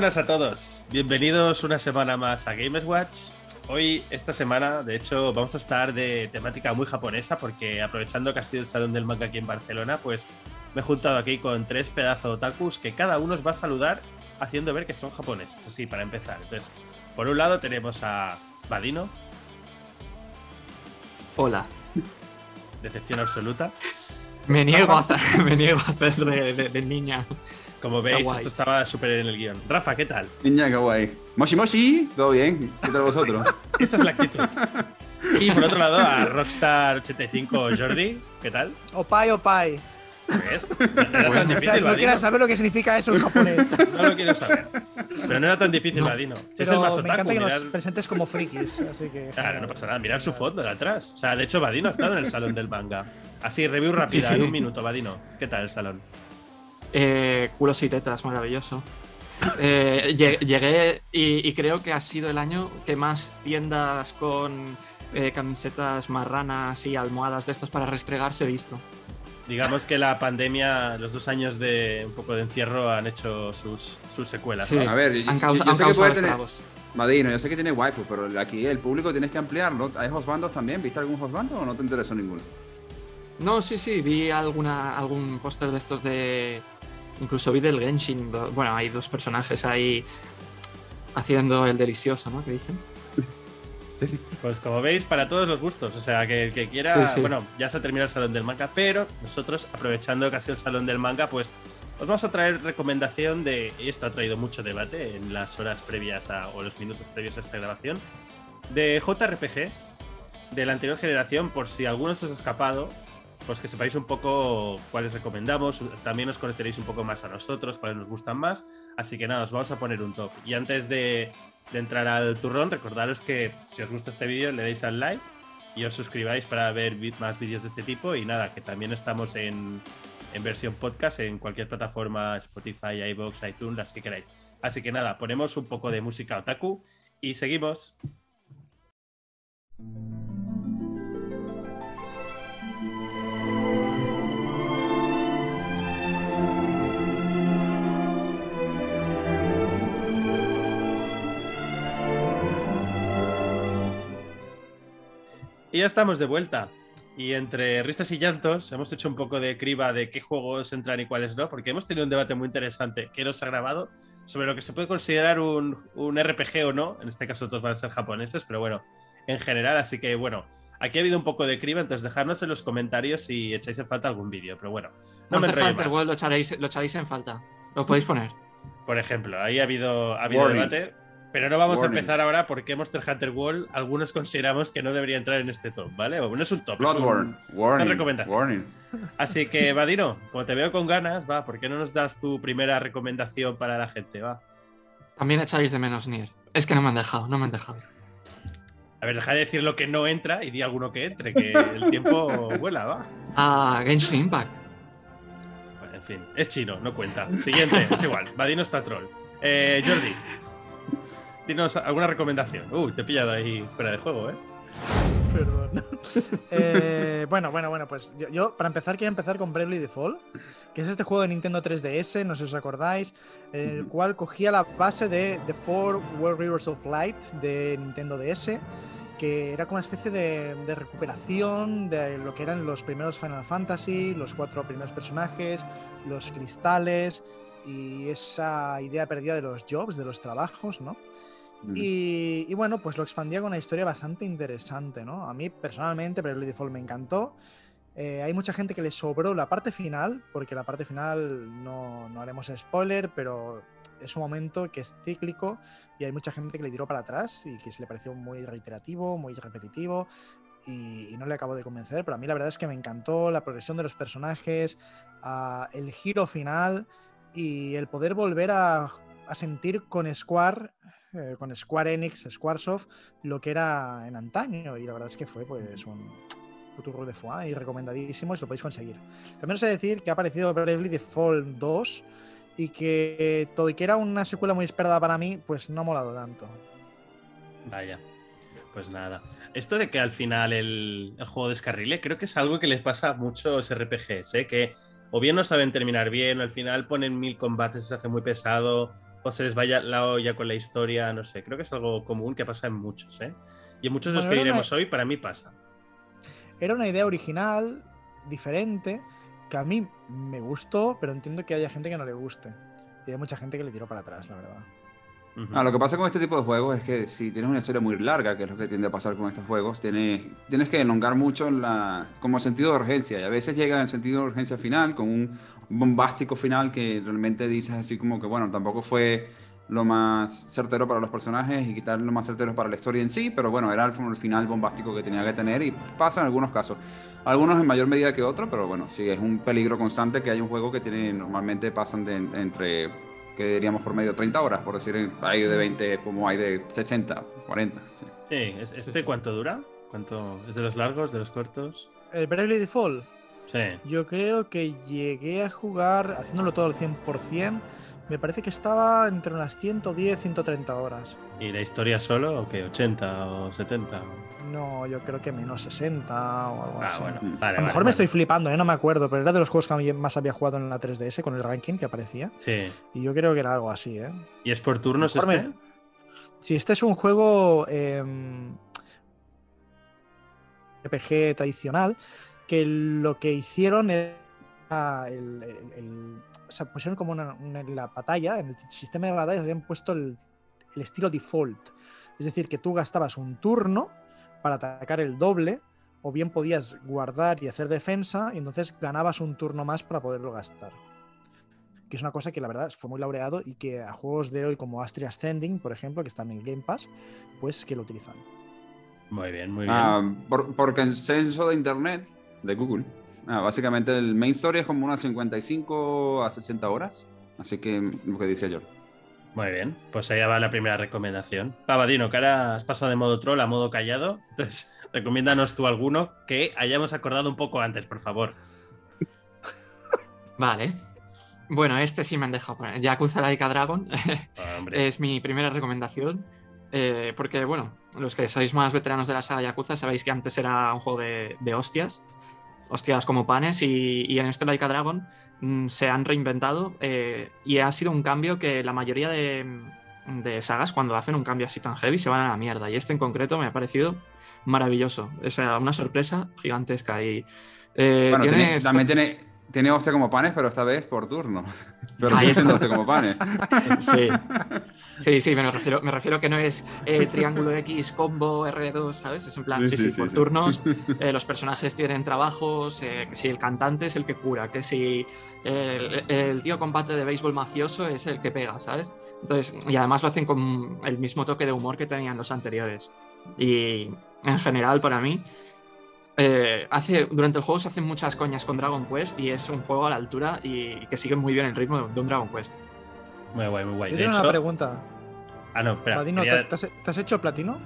buenas a todos. Bienvenidos una semana más a Gamers Watch. Hoy, esta semana, de hecho, vamos a estar de temática muy japonesa porque aprovechando que ha sido el Salón del Manga aquí en Barcelona, pues me he juntado aquí con tres pedazos otakus que cada uno os va a saludar haciendo ver que son japoneses. Así, para empezar. Entonces, por un lado tenemos a Badino. Hola. Decepción absoluta. Me niego, a hacer, me niego a hacer de, de- de niña. Como veis, Kawaii. esto estaba súper en el guion. Rafa, ¿qué tal? Niña kawaii. Moshi Moshi, todo bien. ¿Qué tal vosotros? Esta es la actitud. Y por otro lado, a Rockstar85 Jordi, ¿qué tal? Opai, opai. ¿Ves? No era tan difícil, No quieras saber lo que significa eso en japonés. No lo quiero saber. Pero no era tan difícil, Vadino. Si es el más me otaku, encanta que mirar... nos presentes como frikis, así que... Claro, no pasa nada. Mirar su foto de atrás. O sea, de hecho, Vadino ha estado en el salón del manga. Así, review rápida, Sí, sí. en un minuto, Vadino. ¿Qué tal el salón? Eh, culos y tetas, maravilloso. Eh, lle- llegué y, y creo que ha sido el año que más tiendas con eh, camisetas marranas y almohadas de estas para restregarse he visto. Digamos que la pandemia, los dos años de un poco de encierro han hecho sus, sus secuelas. Sí. ¿no? A ver, yo, Han, yo- han que puede tener. Madino, yo sé que tiene waifu, pero aquí el público tienes que ampliarlo. ¿Hay hostbandos también? ¿Viste algún hostbando o no te interesó ninguno? No, sí, sí, vi alguna, algún póster de estos de. Incluso vi del Genshin. Bueno, hay dos personajes ahí haciendo el delicioso, ¿no? ¿Qué dicen? Pues como veis, para todos los gustos. O sea, que el que quiera. Sí, sí. Bueno, ya se ha terminado el salón del manga, pero nosotros, aprovechando que ha sido el salón del manga, pues os vamos a traer recomendación de. Y esto ha traído mucho debate en las horas previas a, o los minutos previos a esta grabación. De JRPGs de la anterior generación, por si alguno se os ha escapado. Pues que sepáis un poco cuáles recomendamos. También os conoceréis un poco más a nosotros, cuáles nos gustan más. Así que nada, os vamos a poner un top. Y antes de, entrar al turrón, recordaros que si os gusta este vídeo le deis al like y os suscribáis para ver más vídeos de este tipo. Y nada, que también estamos en, en versión podcast en cualquier plataforma, Spotify, iVoox, iTunes, las que queráis. Así que nada, ponemos un poco de música otaku y seguimos. Y ya estamos de vuelta. Y entre risas y llantos hemos hecho un poco de criba de qué juegos entran y cuáles no, porque hemos tenido un debate muy interesante que nos ha grabado sobre lo que se puede considerar un, un RPG o no. En este caso todos van a ser japoneses, pero bueno, en general. Así que bueno, aquí ha habido un poco de criba, entonces dejadnos en los comentarios si echáis en falta algún vídeo. Pero bueno, no me Monster enrollo Hunter más. World lo echaréis, lo echaréis en falta. Lo podéis poner. Por ejemplo, ahí ha habido, ha habido debate. Pero no vamos Warning. a empezar ahora porque Monster Hunter World algunos consideramos que no debería entrar en este top, ¿vale? O no es un top, es un- Bloodborne. Warning. recomendación. Warning. Así que, Vadino, como te veo con ganas, va, ¿por qué no nos das tu primera recomendación para la gente? Va. También echáis de menos Nier. Es que no me han dejado, no me han dejado. A ver, deja de decir lo que no entra y di alguno que entre, que el tiempo vuela, va. Ah, Genshin Impact. Bueno, en fin, es chino, no cuenta. Siguiente, es igual, Vadino está troll. Eh, Jordi, dinos alguna recomendación. Uy, te he pillado ahí fuera de juego, ¿eh? Perdón. Eh, bueno, bueno, bueno, pues yo, yo, para empezar quiero empezar con Bravely Default, que es este juego de Nintendo 3DS, no sé si os acordáis, en el cual cogía la base de The Four World Rivers of Light de Nintendo DS, que era como una especie de, de recuperación de lo que eran los primeros Final Fantasy, los cuatro primeros personajes, los cristales y esa idea perdida de los jobs, de los trabajos, ¿no? Y, y bueno, pues lo expandía con una historia bastante interesante, ¿no? A mí personalmente, Bravely Default me encantó. Eh, hay mucha gente que le sobró la parte final, porque la parte final no, no haremos spoiler, pero es un momento que es cíclico y hay mucha gente que le tiró para atrás y que se le pareció muy reiterativo, muy repetitivo y, y no le acabo de convencer, pero a mí la verdad es que me encantó la progresión de los personajes, ah, el giro final y el poder volver a, a sentir con Square eh, con Square Enix, Squaresoft, lo que era en antaño. Y la verdad es que fue pues un futuro de foie y recomendadísimo y lo podéis conseguir. También os he de decir que ha aparecido Bravely Default 2 y que todo y que era una secuela muy esperada para mí, pues no ha molado tanto. Vaya. Pues nada. Esto de que al final el, el juego descarrile, creo que es algo que les pasa a muchos RPGs, ¿eh? que o bien no saben terminar bien, o al final ponen mil combates, se hace muy pesado, o se les vaya la olla con la historia, no sé. Creo que es algo común que pasa en muchos, ¿eh? Y en muchos de los que una- diremos hoy, para mí pasa. Era una idea original, diferente, que a mí me gustó, pero entiendo que haya gente que no le guste. Y hay mucha gente que le tiró para atrás, la verdad. Ah, lo que pasa con este tipo de juegos es que si tienes una historia muy larga, que es lo que tiende a pasar con estos juegos, tienes, tienes que elongar mucho la, como sentido de urgencia. Y a veces llega el sentido de urgencia final con un bombástico final que realmente dices así como que, bueno, tampoco fue lo más certero para los personajes y quitar lo más certero para la historia en sí, pero bueno, era el, el final bombástico que tenía que tener y pasa en algunos casos. Algunos en mayor medida que otros, pero bueno, sí, es un peligro constante que hay un juego que tiene, normalmente pasan de, entre, que diríamos por medio 30 horas, por decir, hay de 20 como hay de 60, 40. sí. Sí, ¿es- Sí, ¿este sí. cuánto dura? ¿Cuánto? ¿Es de los largos, de los cortos? El Bravely Default, Sí. yo creo que llegué a jugar, haciéndolo todo al 100%, me parece que estaba entre unas 110, 130 horas. ¿Y la historia solo o qué? ¿80 o 70? No, yo creo que menos 60 o algo Ah, así. bueno. Mm. Vale, A lo mejor vale, me estoy flipando, ¿eh? no me acuerdo, pero era de los juegos que más había jugado en la 3DS con el ranking que aparecía. Sí. Y yo creo que era algo así, ¿eh? ¿Y es por turnos este? me- Si este es un juego em, RPG tradicional, que lo que hicieron era el, el- el- o sea, pusieron como una, una- en la batalla, en el sistema de batalla, habían puesto el, el estilo default. Es decir, que tú gastabas un turno para atacar el doble, o bien podías guardar y hacer defensa, y entonces ganabas un turno más para poderlo gastar. Que es una cosa que la verdad fue muy laureado y que a juegos de hoy como Astria Ascending, por ejemplo, que están en Game Pass, pues que lo utilizan. Muy bien, muy bien. Ah, por, por consenso de internet, de Google, ah, básicamente el main story es como unas 55 a 60 horas, así que lo que dice yo. Muy bien. Pues allá va la primera recomendación. Pavadino, que ahora has pasado de modo troll a modo callado. Entonces, recomiéndanos tú alguno que hayamos acordado un poco antes, por favor. Vale. Bueno, este sí me han dejado poner. Yakuza Laika Dragon Ah, es mi primera recomendación. eh, porque, bueno, los que sois más veteranos de la saga Yakuza sabéis que antes era un juego de, de hostias. Hostias como panes. Y, y en este Laika Dragon mm, se han reinventado. eh, y ha sido un cambio que la mayoría de, de sagas, cuando hacen un cambio así tan heavy, se van a la mierda. Y este en concreto me ha parecido maravilloso. O sea, una sorpresa gigantesca. Y eh, Bueno, tiene tiene- esta- también tiene, tiene hostia como panes, pero esta vez por turno. Pero Ahí está. hostia como panes. Sí. Sí, sí, me refiero, me refiero que no es eh, triángulo X, combo, R2, ¿sabes? Es en plan, Sí, sí, sí, por turnos, eh, los personajes tienen trabajos, eh, que si el cantante es el que cura, que si el, el tío combate de béisbol mafioso es el que pega, ¿sabes? Entonces, y además lo hacen con el mismo toque de humor que tenían los anteriores. Y en general, para mí, eh, hace, durante el juego se hacen muchas coñas con Dragon Quest y es un juego a la altura y que sigue muy bien el ritmo de, de un Dragon Quest. Muy guay, muy guay. Yo De tengo hecho. una pregunta. Ah, no, espera. Quería- ¿te, te has, te has hecho el platino?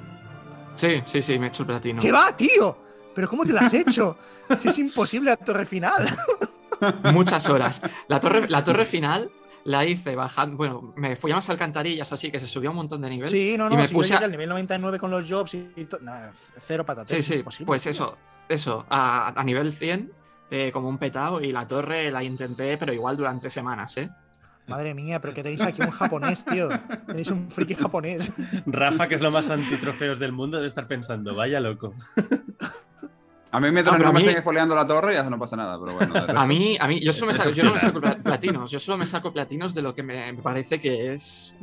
Sí, sí, sí, me he hecho el platino. ¿Qué va, tío? ¿Pero cómo te lo has hecho? si es imposible la torre final. muchas horas. La torre, la torre final la hice bajando. Bueno, me fui a más alcantarillas, así que se subió un montón de nivel. Sí, no, Y no, me si puse yo llegué a- al nivel 99 con los jobs y, y to- nada, cero patatas. sí, sí, imposible, pues tío. eso, eso, a, a nivel 100, eh, como un petado, y la torre la intenté, pero igual durante semanas, ¿eh? Madre mía, pero que tenéis aquí un japonés, tío. Tenéis un friki japonés. Rafa, que es lo más antitrofeos del mundo, debe estar pensando, vaya loco. A mí mientras Ah, no a me mí- estén espoleando la torre ya no pasa nada, pero bueno. A mí, a mí, yo solo me saco, yo no me saco platinos, yo solo me saco platinos de lo que me parece que es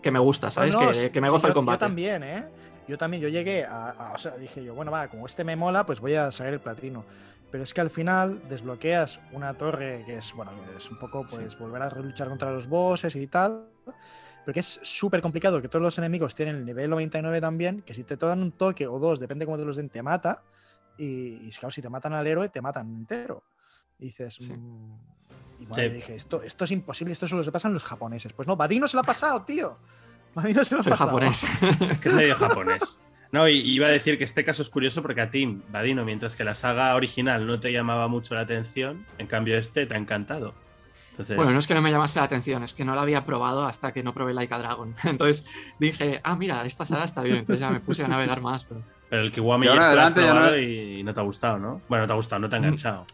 que me gusta, ¿sabes? No, no, que, que me sí, goza el yo- combate. Yo también, ¿eh? Yo también, yo llegué a, a- O sea, dije yo, bueno, va, como este me mola, pues voy a sacar el platino. Pero es que al final desbloqueas una torre que es, bueno, es un poco, pues, volver a luchar contra los bosses y tal. Pero que es súper complicado, que todos los enemigos tienen el nivel 99 también, que si te dan un toque o dos, depende cómo te los den, te mata. Y, y claro, si te matan al héroe, te matan entero. Y dices... Sí. mm, y bueno, Sí. dije, esto, esto es imposible, esto solo se pasa en los japoneses. Pues no, Vadino se lo ha pasado, tío. Vadino se lo ha Soy pasado. japonés. Es que es medio japonés. No, y iba a decir que este caso es curioso porque a ti, Vadino, mientras que la saga original no te llamaba mucho la atención, en cambio este te ha encantado. Entonces, Bueno, no es que no me llamase la atención, es que no la había probado hasta que no probé Laika Dragon. Entonces dije, ah, mira, esta saga está bien. Entonces ya me puse a navegar más. Pero... pero el Kiwami Y ahora este lo has adelante ya no probado y no te ha gustado, ¿no? Bueno, no te ha gustado, no te ha enganchado.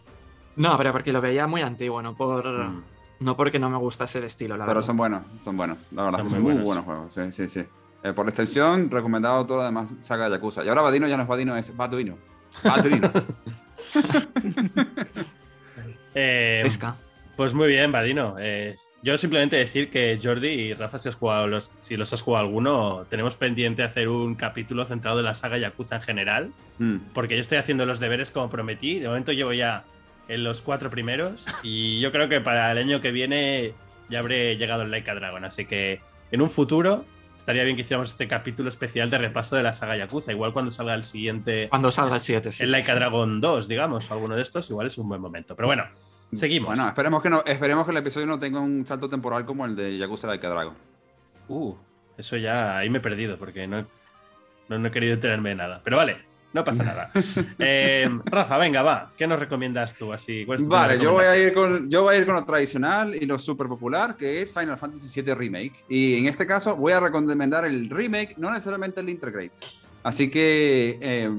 No, pero porque lo veía muy antiguo, ¿no? Por, Mm. No porque no me gusta ese estilo, la Pero verdad. son buenos, son buenos. La verdad, Son que son muy muy buenos. buenos juegos. Sí, sí, sí. Eh, por extensión, recomendado todo además saga de Yakuza. Y ahora Badino ya no es Badino, es Baduino. Baduino. Eh, Pesca. Pues muy bien, Vadino. Eh, yo simplemente decir que Jordi y Rafa, si, has jugado los, si los has jugado alguno, tenemos pendiente hacer un capítulo centrado en la saga Yakuza en general, Mm. porque yo estoy haciendo los deberes como prometí. De momento llevo ya en los cuatro primeros y yo creo que para el año que viene ya habré llegado al Laika Dragon. Así que en un futuro estaría bien que hiciéramos este capítulo especial de repaso de la saga Yakuza. Igual cuando salga el siguiente, Cuando salga el 7, sí. el Laika sí. Dragon 2, digamos, o alguno de estos, igual es un buen momento. Pero bueno, seguimos. Bueno, esperemos que, no, esperemos que el episodio no tenga un salto temporal como el de Yakuza Like a Dragon. Uh, eso ya ahí me he perdido porque no, no, no he querido enterarme de nada. Pero vale, no pasa nada. Eh, Rafa, venga, va. ¿Qué nos recomiendas tú? Así, ¿cuál es tu Vale, yo voy, a ir con, yo voy a ir con lo tradicional y lo súper popular, que es Final Fantasy VII Remake. Y en este caso voy a recomendar el remake, no necesariamente el Integrate. Así que eh,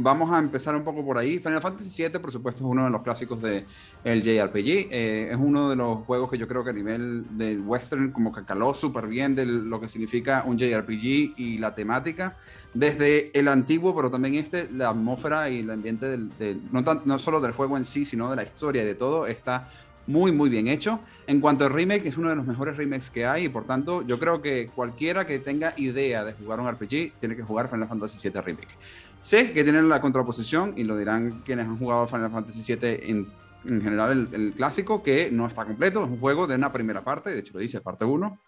vamos a empezar un poco por ahí. Final Fantasy VII, por supuesto, es uno de los clásicos del el JRPG. Eh, es uno de los juegos que yo creo que a nivel del western como que caló súper bien de lo que significa un JRPG y la temática. Desde el antiguo, pero también este, la atmósfera y el ambiente del, del- no, tan- no solo del juego en sí, sino de la historia y de todo, está muy, muy bien hecho. En cuanto al remake, es uno de los mejores remakes que hay y por tanto, yo creo que cualquiera que tenga idea de jugar un RPG tiene que jugar Final Fantasy VII Remake. Sé que tienen la contraposición y lo dirán quienes han jugado Final Fantasy VII en, en general, el, el clásico, que no está completo, es un juego de una primera parte, de hecho lo dice, parte 1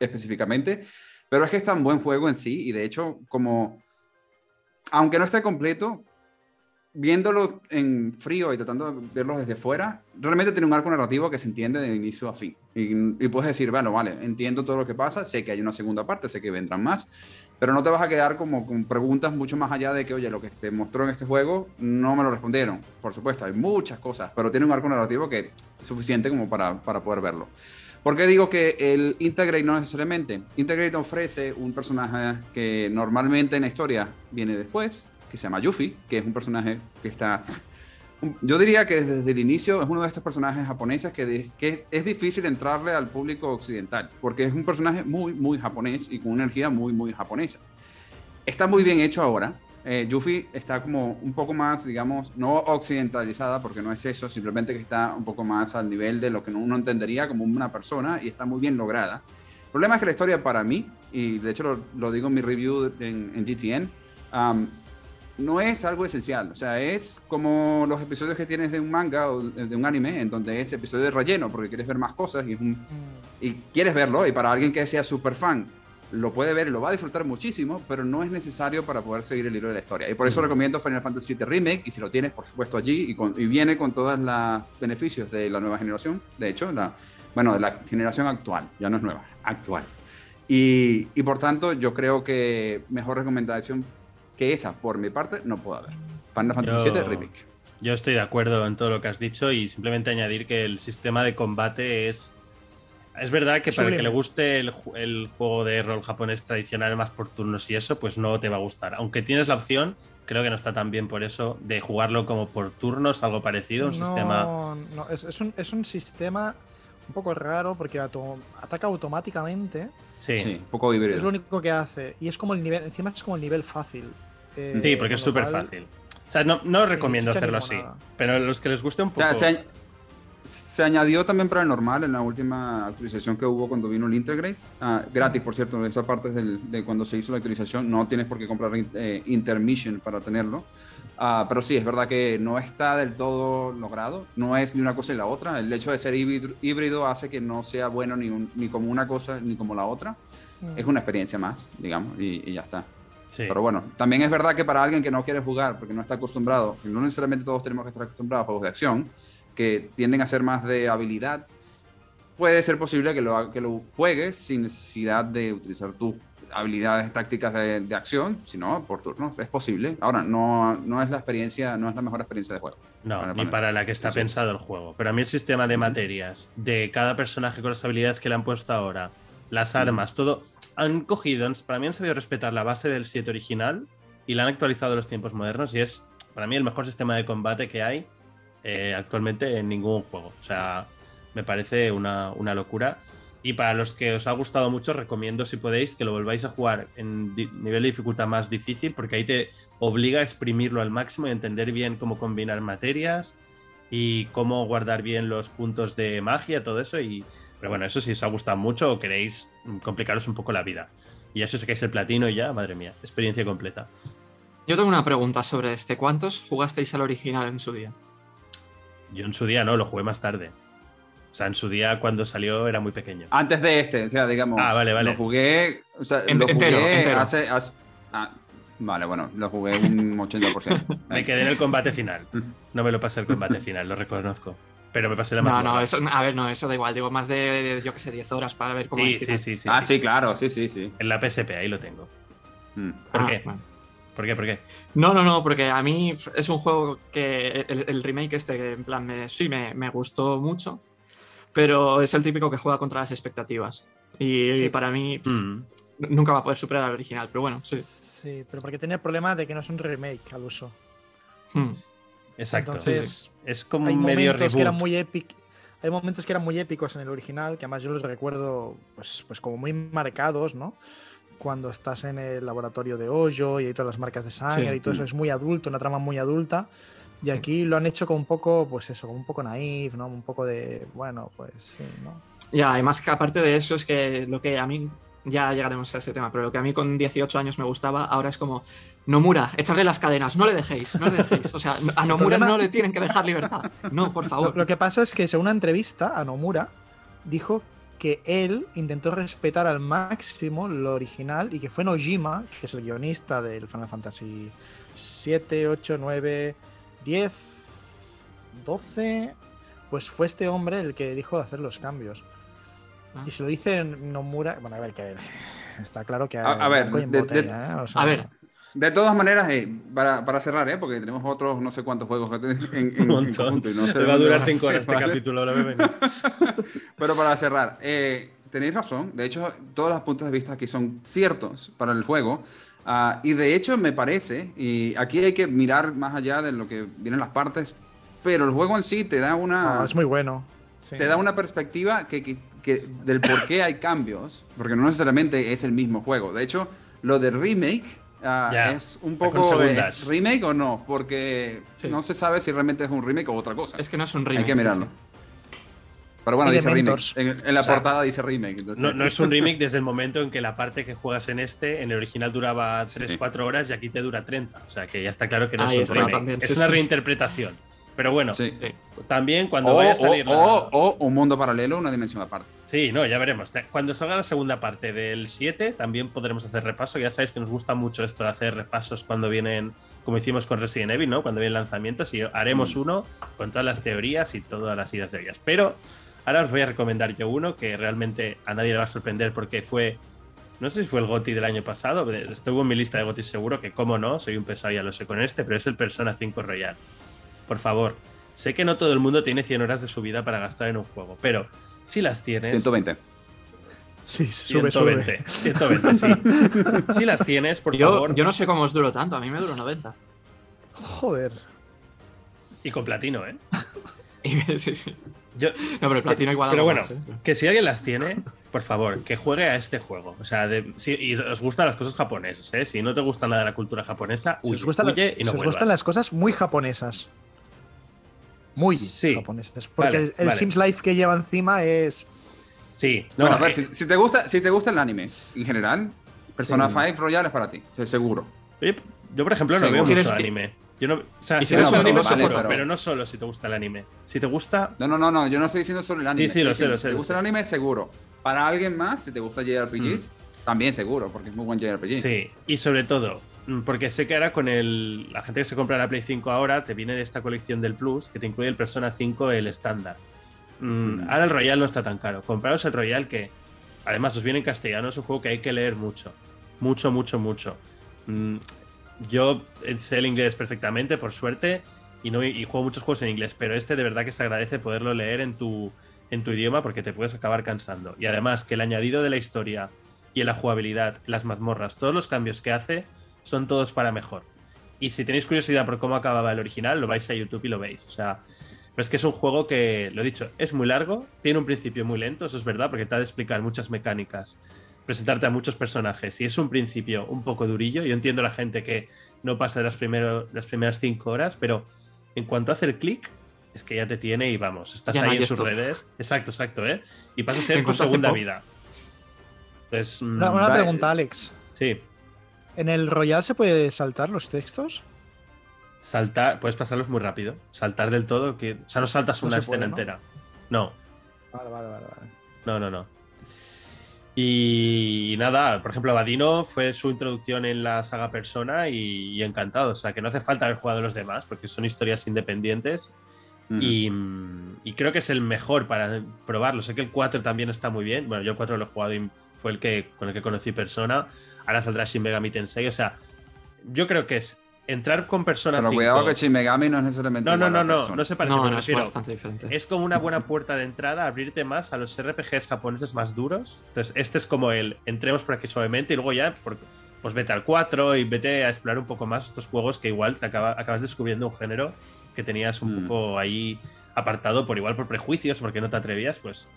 específicamente, pero es que es tan buen juego en sí y de hecho como, aunque no esté completo, viéndolo en frío y tratando de verlo desde fuera, realmente tiene un arco narrativo que se entiende de inicio a fin. Y, y puedes decir, bueno, vale, entiendo todo lo que pasa, sé que hay una segunda parte, sé que vendrán más, pero no te vas a quedar como con preguntas mucho más allá de que, oye, lo que te mostró en este juego no me lo respondieron. Por supuesto, hay muchas cosas, pero tiene un arco narrativo que es suficiente como para, para poder verlo. ¿Por qué digo que el Integrate no necesariamente? Integrate ofrece un personaje que normalmente en la historia viene después, que se llama Yuffie, que es un personaje que está... Yo diría que desde el inicio es uno de estos personajes japoneses que, de- que es difícil entrarle al público occidental, porque es un personaje muy, muy japonés y con una energía muy, muy japonesa. Está muy bien hecho ahora. Eh, Yuffie está como un poco más, digamos, no occidentalizada, porque no es eso, simplemente que está un poco más al nivel de lo que uno entendería como una persona y está muy bien lograda. El problema es que la historia para mí, y de hecho lo, lo digo en mi review en, en GTN, um, no es algo esencial. O sea, es como los episodios que tienes de un manga o de un anime, en donde es episodio de relleno, porque quieres ver más cosas y, es un- y quieres verlo. Y para alguien que sea súper fan, lo puede ver y lo va a disfrutar muchísimo, pero no es necesario para poder seguir el hilo de la historia. Y por eso recomiendo Final Fantasy VII Remake, y si lo tienes, por supuesto, allí, y, con- y viene con todos los beneficios de la nueva generación, de hecho, la, bueno, de la generación actual, ya no es nueva, actual. Y, y por tanto, yo creo que mejor recomendación que esa, por mi parte, no puedo haber. Final Fantasy Yo- VII Remake. Yo estoy de acuerdo en todo lo que has dicho y simplemente añadir que el sistema de combate es. Es verdad que para el que Sublime. le guste el, el juego de rol japonés tradicional más por turnos y eso, pues no te va a gustar. Aunque tienes la opción, creo que no está tan bien por eso, de jugarlo como por turnos, algo parecido, un no, sistema. no, es, es un, es un sistema un poco raro porque auto- ataca automáticamente. Sí, Sí, sí, un poco híbrido. Es lo único que hace. Y es como el nivel, encima es como el nivel fácil. Eh, porque es súper fácil. O sea, no, no Sí, recomiendo hacerlo así. Pero a los que les guste un O poco. sea, se, añ- se añadió también para el normal en la última actualización que hubo cuando vino el Integrate. Ah, gratis, por cierto, esa parte es del- de cuando se hizo la actualización. No tienes por qué comprar eh, Intermission para tenerlo. Ah, pero sí, es verdad que no está del todo logrado. No es ni una cosa ni la otra. El hecho de ser híbrido, hace que no sea bueno ni, un- ni como una cosa ni como la otra. Mm. Es una experiencia más, digamos, y, y ya está. sí. Pero bueno, también es verdad que para alguien que no quiere jugar, porque no está acostumbrado, no necesariamente todos tenemos que estar acostumbrados a juegos de acción, que tienden a ser más de habilidad, puede ser posible que lo, que lo juegues sin necesidad de utilizar tus habilidades tácticas de, de acción, sino por turnos. Es posible. Ahora, no, no es la experiencia, no es la mejor experiencia de juego. No, Vale, ni para la que está Sí. pensado el juego. Pero a mí el sistema de materias, de cada personaje con las habilidades que le han puesto ahora, las armas, todo, han cogido, para mí han sabido respetar la base del 7 original y la han actualizado a los tiempos modernos y es para mí el mejor sistema de combate que hay eh, actualmente en ningún juego. O sea, me parece una, una locura. Y para los que os ha gustado mucho, recomiendo si podéis que lo volváis a jugar en nivel de dificultad más difícil, porque ahí te obliga a exprimirlo al máximo y entender bien cómo combinar materias y cómo guardar bien los puntos de magia, todo eso. Y, pero bueno, eso si os ha gustado mucho o queréis complicaros un poco la vida. Y eso sacáis el platino y ya, madre mía, experiencia completa. Yo tengo una pregunta sobre este. ¿Cuántos jugasteis al original en su día? Yo en su día no, lo jugué más tarde. O sea, en su día cuando salió era muy pequeño. Antes de este, o sea, digamos. Ah, vale, vale. Lo jugué. O sea, Ent- lo jugué entero, entero. hace. hace- ah, vale, bueno, lo jugué un 80%. Me quedé en el combate final. No me lo pasé el combate final, lo reconozco. Pero me pasé la No, no, eso, a ver, no, eso da igual. Digo, más de, yo que sé, 10 horas para ver cómo Sí, sí, sí, sí, ah, sí. sí, claro, sí, sí, sí. En la PSP, ahí lo tengo. Mm. ¿Por Ah, qué? ¿Por qué? ¿Por qué? No, no, no, porque a mí es un juego que el, el remake este, en plan, me, sí, me, me gustó mucho, pero es el típico que juega contra las expectativas. Y, Sí. para mí Mm. nunca va a poder superar al original, pero bueno, sí. Sí, pero porque tiene el problema de que no es un remake al uso. Hmm. Exacto. Entonces, Es como un medio momentos que eran reboot. muy épic hay momentos que eran muy épicos en el original que además yo los recuerdo pues, pues como muy marcados no cuando estás en el laboratorio de Hoyo y hay todas las marcas de sangre Sí. y todo eso es muy adulto una trama muy adulta y Sí. aquí lo han hecho con un poco pues eso como un poco naif no un poco de bueno pues sí no Ya, además que aparte de eso es que lo que a mí, ya llegaremos a ese tema, pero lo que a mí con 18 años me gustaba, ahora es como, Nomura, echarle las cadenas, no le dejéis, no le dejéis. O sea, a Nomura problema- no le tienen que dejar libertad. No, por Lo, favor. lo que pasa es que según una entrevista a Nomura dijo que él intentó respetar al máximo lo original y que fue Nojima, que es el guionista del Final Fantasy 7, 8, 9, 10, 12, pues fue este hombre el que dijo de hacer los cambios. Ah. Y se lo dice Nomura, bueno, a ver, que está claro que A- a ver, de- botella, ¿eh? O sea, A ver, De todas maneras, eh, para, para cerrar, ¿eh? porque tenemos otros no sé cuántos juegos que tenemos en, en- Un en montón. conjunto y no sé va a durar cinco horas este ¿vale? capítulo, lo voy a venir. Pero para cerrar, eh, tenéis razón. De hecho, todos los puntos de vista aquí son ciertos para el juego. Ah, y de hecho, me parece, y aquí hay que mirar más allá de lo que vienen las partes, pero el juego en sí te da una, no, es muy bueno. Sí. te da una perspectiva que, que- que- del por qué hay cambios, porque no necesariamente es el mismo juego. De hecho, lo del remake ah, Ya, es un poco. ¿es remake o no, porque Sí. no se sabe si realmente es un remake o otra cosa. es que no es un remake. hay que mirarlo. sí. Pero bueno, dice remake. En, en la O sea, portada dice remake. entonces- No, no es un remake desde el momento en que la parte que juegas en este, en el original duraba 3-4 horas y aquí te dura 30. O sea que ya está claro que no Ahí es un está remake. también, es sí, una sí. reinterpretación. Pero bueno, Sí. También cuando O, vaya a salir. o- la- o- o un mundo paralelo, una dimensión aparte. Sí, no, ya veremos. Cuando salga la segunda parte del 7, también podremos hacer repaso. Ya sabéis que nos gusta mucho esto de hacer repasos cuando vienen, como hicimos con Resident Evil, ¿no? Cuando vienen lanzamientos y haremos Mm. uno con todas las teorías y todas las ideas de ellas. Pero ahora os voy a recomendar yo uno que realmente a nadie le va a sorprender porque fue, no sé si fue el GOTI del año pasado, estuvo en mi lista de GOTI seguro, que como no, soy un pesado, ya lo sé con este, pero es el Persona 5 Royal. Por favor, sé que no todo el mundo tiene 100 horas de su vida para gastar en un juego, pero si las tienes... 120. Sí, sube, 120, sube. 120, sí. Si las tienes, por Yo, favor. yo no sé cómo os duró tanto, a mí me duró 90. Joder. Y con platino, ¿eh? Sí, sí. Yo- No, pero el platino igual pero bueno, más, ¿eh? que si alguien las tiene, por favor, que juegue a este juego. O sea, de- si y os gustan las cosas japonesas, ¿eh? Si no te gusta nada de la cultura japonesa, Si huye, os, gustan, huye y no si os gustan las cosas muy japonesas. Muy Sí. japonesas. Porque Vale, el, el vale. Sims Life que lleva encima es. Sí, no, bueno, a ver, eh, si, si te gusta, si te gusta el anime en general, Persona Sí. 5 Royal es para ti, seguro. yo, por ejemplo, no veo si mucho eres- anime. Yo no, o sea, y si si no el un anime, seguro, pero... pero- no solo si te gusta el anime. Si te gusta, No, no, no, no, yo no estoy diciendo solo el anime. Sí, sí, lo sé, lo sé, Si te gusta sé. el anime, seguro. Para alguien más, si te gusta JRPGs, también seguro, porque es muy buen JRPG. Sí, y sobre todo, mm, porque sé que ahora con el, la gente que se compra la Play 5 ahora, te viene de esta colección del Plus que te incluye el Persona 5, el estándar. Mm, Mm. Ahora el Royal no está tan caro. Compraros el Royal que, además, os viene en castellano, es un juego que hay que leer mucho. Mucho, mucho, mucho. Mm, Yo sé el inglés perfectamente, por suerte, y, no, y juego muchos juegos en inglés, pero este de verdad que se agradece poderlo leer en tu, en tu idioma porque te puedes acabar cansando. Y además que el añadido de la historia y en la jugabilidad, las mazmorras, todos los cambios que hace son todos para mejor. Y si tenéis curiosidad por cómo acababa el original, lo vais a YouTube y lo veis. O sea, Pero es que es un juego que, lo he dicho, es muy largo, tiene un principio muy lento, eso es verdad, porque te ha de explicar muchas mecánicas, presentarte a muchos personajes. Y es un principio un poco durillo. Yo entiendo a la gente que no pasa de las, primero, las primeras cinco horas, pero en cuanto hace el clic, es que ya te tiene y vamos, estás Ya ahí en sus redes. Exacto, exacto, ¿eh? Y pasa a ser tu segunda vida. Pues, mm, Una, una Vale. pregunta, Alex. sí, ¿En el Royal se puede saltar los textos? saltar, puedes pasarlos muy rápido. Saltar del todo, que, o sea, no saltas No una escena puede, ¿no? entera. No, Vale, vale, vale. vale. no, no, no. Y, nada, por ejemplo, Vadino fue su introducción en la saga Persona y, y encantado. O sea, que no hace falta haber jugado los demás porque son historias independientes y, mm, y creo que es el mejor para probarlo. Sé que el 4 también está muy bien. Bueno, yo el 4 lo he jugado y fue el que con el que conocí Persona. Ahora saldrá Shin Megami Tensei. O sea, yo creo que es entrar con Persona Pero 5. cuidado que Shin Megami no es necesariamente. No, no, no, a no, no se parece. No, no, es bastante diferente. Es como una buena puerta de entrada, abrirte más a los RPGs japoneses más duros. Entonces, este es como el entremos por aquí suavemente y luego ya, pues vete al 4 y vete a explorar un poco más estos juegos que igual te acaba- acabas descubriendo un género que tenías un Mm. poco ahí apartado por igual por prejuicios, porque no te atrevías, pues.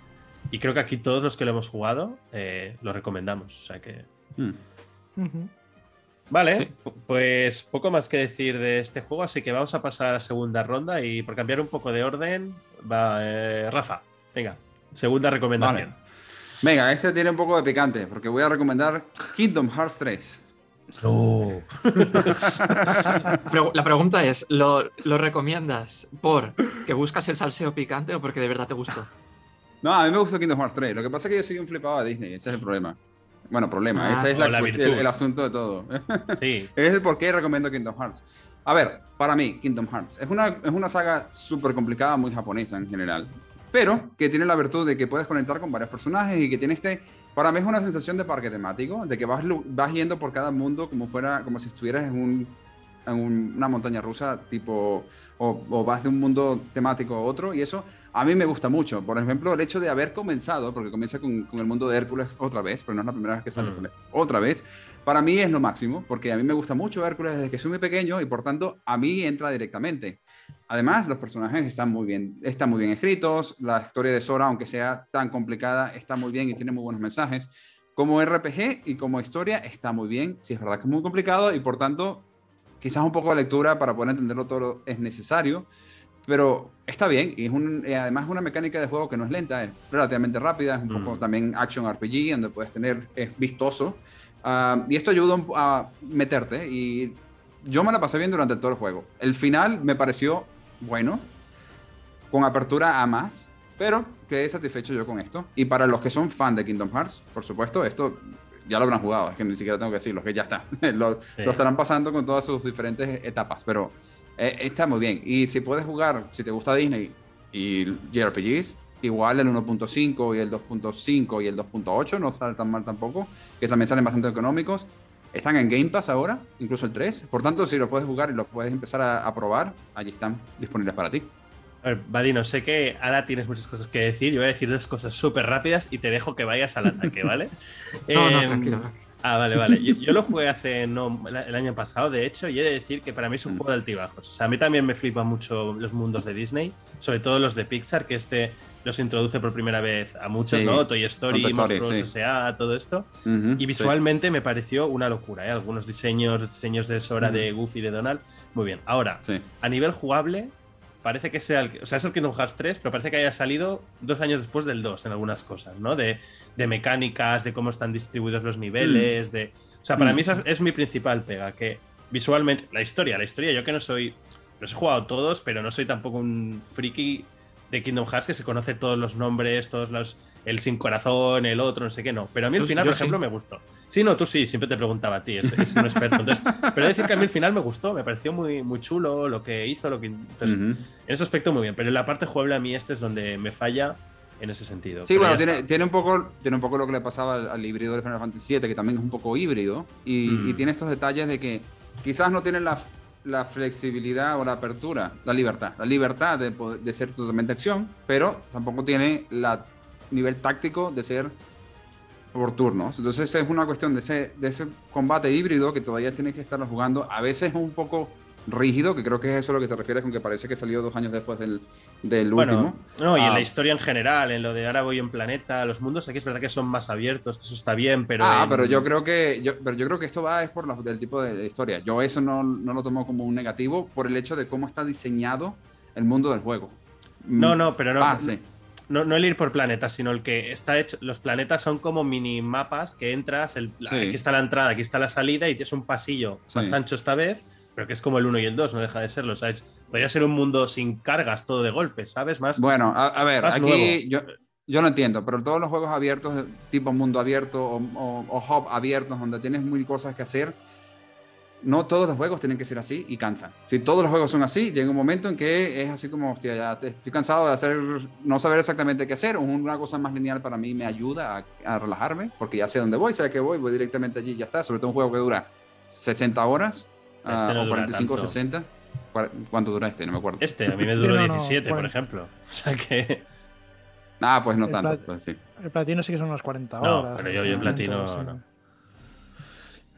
Y creo que aquí todos los que lo hemos jugado eh, lo recomendamos. O sea que. Mm. Vale, Sí. pues poco más que decir de este juego, así que vamos a pasar a la segunda ronda y por cambiar un poco de orden, va eh, Rafa, venga, segunda recomendación. Vale. Venga, este tiene un poco de picante, porque voy a recomendar Kingdom Hearts 3. No. La pregunta es, ¿lo, lo recomiendas por que buscas el salseo picante o porque de verdad te gustó? No, a mí me gustó Kingdom Hearts 3. Lo que pasa es que yo soy un flipado de Disney, ese es el problema. Bueno, problema, Ah, ese es la la el, el asunto de todo. Sí, es el por qué recomiendo Kingdom Hearts. A ver, para mí, Kingdom Hearts es una, es una saga súper complicada, muy japonesa en general, pero que tiene la virtud de que puedes conectar con varios personajes y que tiene este, para mí es una sensación de parque temático, de que vas, vas yendo por cada mundo como fuera, como si estuvieras en, un, en un- una montaña rusa, tipo, o, o vas de un mundo temático a otro, y eso a mí me gusta mucho. Por ejemplo, el hecho de haber comenzado, porque comienza con, con el mundo de Hércules otra vez, pero no es la primera vez que sale, Mm. sale otra vez, para mí es lo máximo, porque a mí me gusta mucho Hércules desde que soy muy pequeño y por tanto a mí entra directamente. Además, los personajes están muy bien, están muy bien escritos, la historia de Sora, aunque sea tan complicada, está muy bien y tiene muy buenos mensajes. Como RPG y como historia está muy bien, sí es verdad que es muy complicado y por tanto quizás un poco de lectura para poder entenderlo todo es necesario, pero está bien y es un, y además es una mecánica de juego que no es lenta, es relativamente rápida, es un poco Mm. también action RPG donde puedes tener, es vistoso Ah, y esto ayuda a meterte y yo me la pasé bien durante todo el juego. El final me pareció bueno, con apertura a más, pero quedé satisfecho yo con esto. Y para los que son fan de Kingdom Hearts, por supuesto, esto ya lo habrán jugado, es que ni siquiera tengo que decirlo, que ya está. lo, Sí. lo estarán pasando con todas sus diferentes etapas, pero eh, está muy bien. Y si puedes jugar, si te gusta Disney y JRPGs, igual el 1.5 y el 2.5 y el 2.8 no salen tan mal tampoco, que también salen bastante económicos. Están en Game Pass ahora, incluso el 3. Por tanto, si lo puedes jugar y lo puedes empezar a, a probar, allí están disponibles para ti. a ver, Vadino, sé que ahora tienes muchas cosas que decir, yo voy a decir dos cosas súper rápidas y te dejo que vayas al ataque, ¿vale? No, no, Em, tranquilo. tranquilo. Ah, vale, vale. Yo, yo lo jugué hace no, el año pasado, de hecho, y he de decir que para mí es un Mm. juego de altibajos. O sea, a mí también me flipan mucho los mundos de Disney, sobre todo los de Pixar, que este los introduce por primera vez a muchos, Sí, ¿no? Toy Story, Monstruos sí. S.A., todo esto. Y visualmente me pareció una locura, ¿eh? Algunos diseños, diseños de Sora, de Goofy, de Donald. Muy bien. Ahora, a nivel jugable, parece que sea el, o sea, es el Kingdom Hearts 3, pero parece que haya salido dos años después del 2 en algunas cosas, ¿no? De, de mecánicas, de cómo están distribuidos los niveles, de... O sea, para Mm. mí esa es mi principal pega, que visualmente, la historia, la historia, yo que no soy, los he jugado todos, pero no soy tampoco un friki de Kingdom Hearts que se conoce todos los nombres, todos los, el sin corazón, el otro, no sé qué, no. Pero a mí el final, por ejemplo, sí. me gustó. Sí, no, tú sí, siempre te preguntaba a ti, es, es un experto. Entonces, pero decir que a mí el final me gustó, me pareció muy, muy chulo lo que hizo, lo que... Entonces, Ujú. en ese aspecto muy bien, pero en la parte jugable a mí este es donde me falla en ese sentido. Sí, bueno, tiene, tiene, un poco, tiene un poco lo que le pasaba al, al híbrido de Final Fantasy VII, que también es un poco híbrido, y, Mm. y tiene estos detalles de que quizás no tiene la, la flexibilidad o la apertura, la libertad, la libertad de, de ser totalmente acción, pero tampoco tiene la nivel táctico de ser por turnos. Entonces es una cuestión de ese, de ese combate híbrido que todavía tienes que estarlo jugando. A veces es un poco rígido, que creo que es eso a lo que te refieres con que parece que salió dos años después del, del Bueno, último. no, y en Ah. la historia en general, en lo de ahora voy en planeta, los mundos aquí es verdad que son más abiertos, que eso está bien, pero. ah, en- pero yo creo que yo, pero yo creo que esto va es por la- del tipo de, de historia. Yo eso no, no lo tomo como un negativo por el hecho de cómo está diseñado el mundo del juego. No, Mm, no, pero no. Ah, sí. No, no el ir por planetas, sino el que está hecho. Los planetas son como minimapas que entras. El, Sí. Aquí está la entrada, aquí está la salida y tienes un pasillo más Sí. ancho esta vez, pero que es como el 1 y el 2, no deja de serlo. ¿sabes? Podría ser un mundo sin cargas, todo de golpe, ¿sabes? Más. Bueno, a, a ver, Más aquí yo, yo lo entiendo, pero todos los juegos abiertos, tipo mundo abierto o, o- o hub abiertos, donde tienes mil cosas que hacer, no todos los juegos tienen que ser así y cansan. Si todos los juegos son así, llega un momento en que es así como, hostia, ya estoy cansado de hacer, no saber exactamente qué hacer. Una cosa más lineal para mí me ayuda a, a relajarme, porque ya sé dónde voy, sé a qué voy, voy directamente allí y ya está. Sobre todo un juego que dura 60 horas Este ah, no o dura 45 o tanto. 60. Cuar- ¿Cuánto dura este? No me acuerdo. Este, a mí me duró no, no, 17, por ejemplo. O sea que. Ah, pues no El tanto. plat- pues sí. El platino sí que son unas 40 No, horas. pero yo- yo el platino.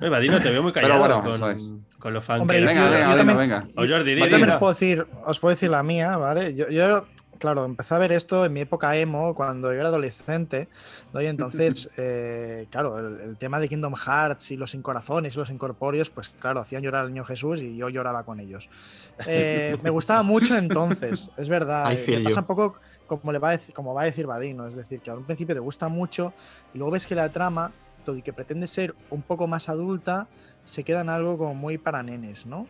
No. Oye, Vadino, te veo muy Pero callado bueno, con, es. con lo fan Hombre, que eres. Venga, yo venga, venga, también- venga. O Jordi, di, Yo también os puedo, decir, os puedo decir la mía, ¿vale? Yo, yo, claro, empecé a ver esto en mi época emo, cuando yo era adolescente, ¿no? Y entonces, eh, claro, el, el tema de Kingdom Hearts y los incorazones y los incorpóreos, pues claro, hacían llorar al niño Jesús y yo lloraba con ellos. Eh, me gustaba mucho entonces, es verdad. I eh, me pasa un poco como, le va a decir, como va a decir Vadino, es decir, que a un principio te gusta mucho y luego ves que la trama, y que pretende ser un poco más adulta, se queda en algo como muy para nenes, ¿no?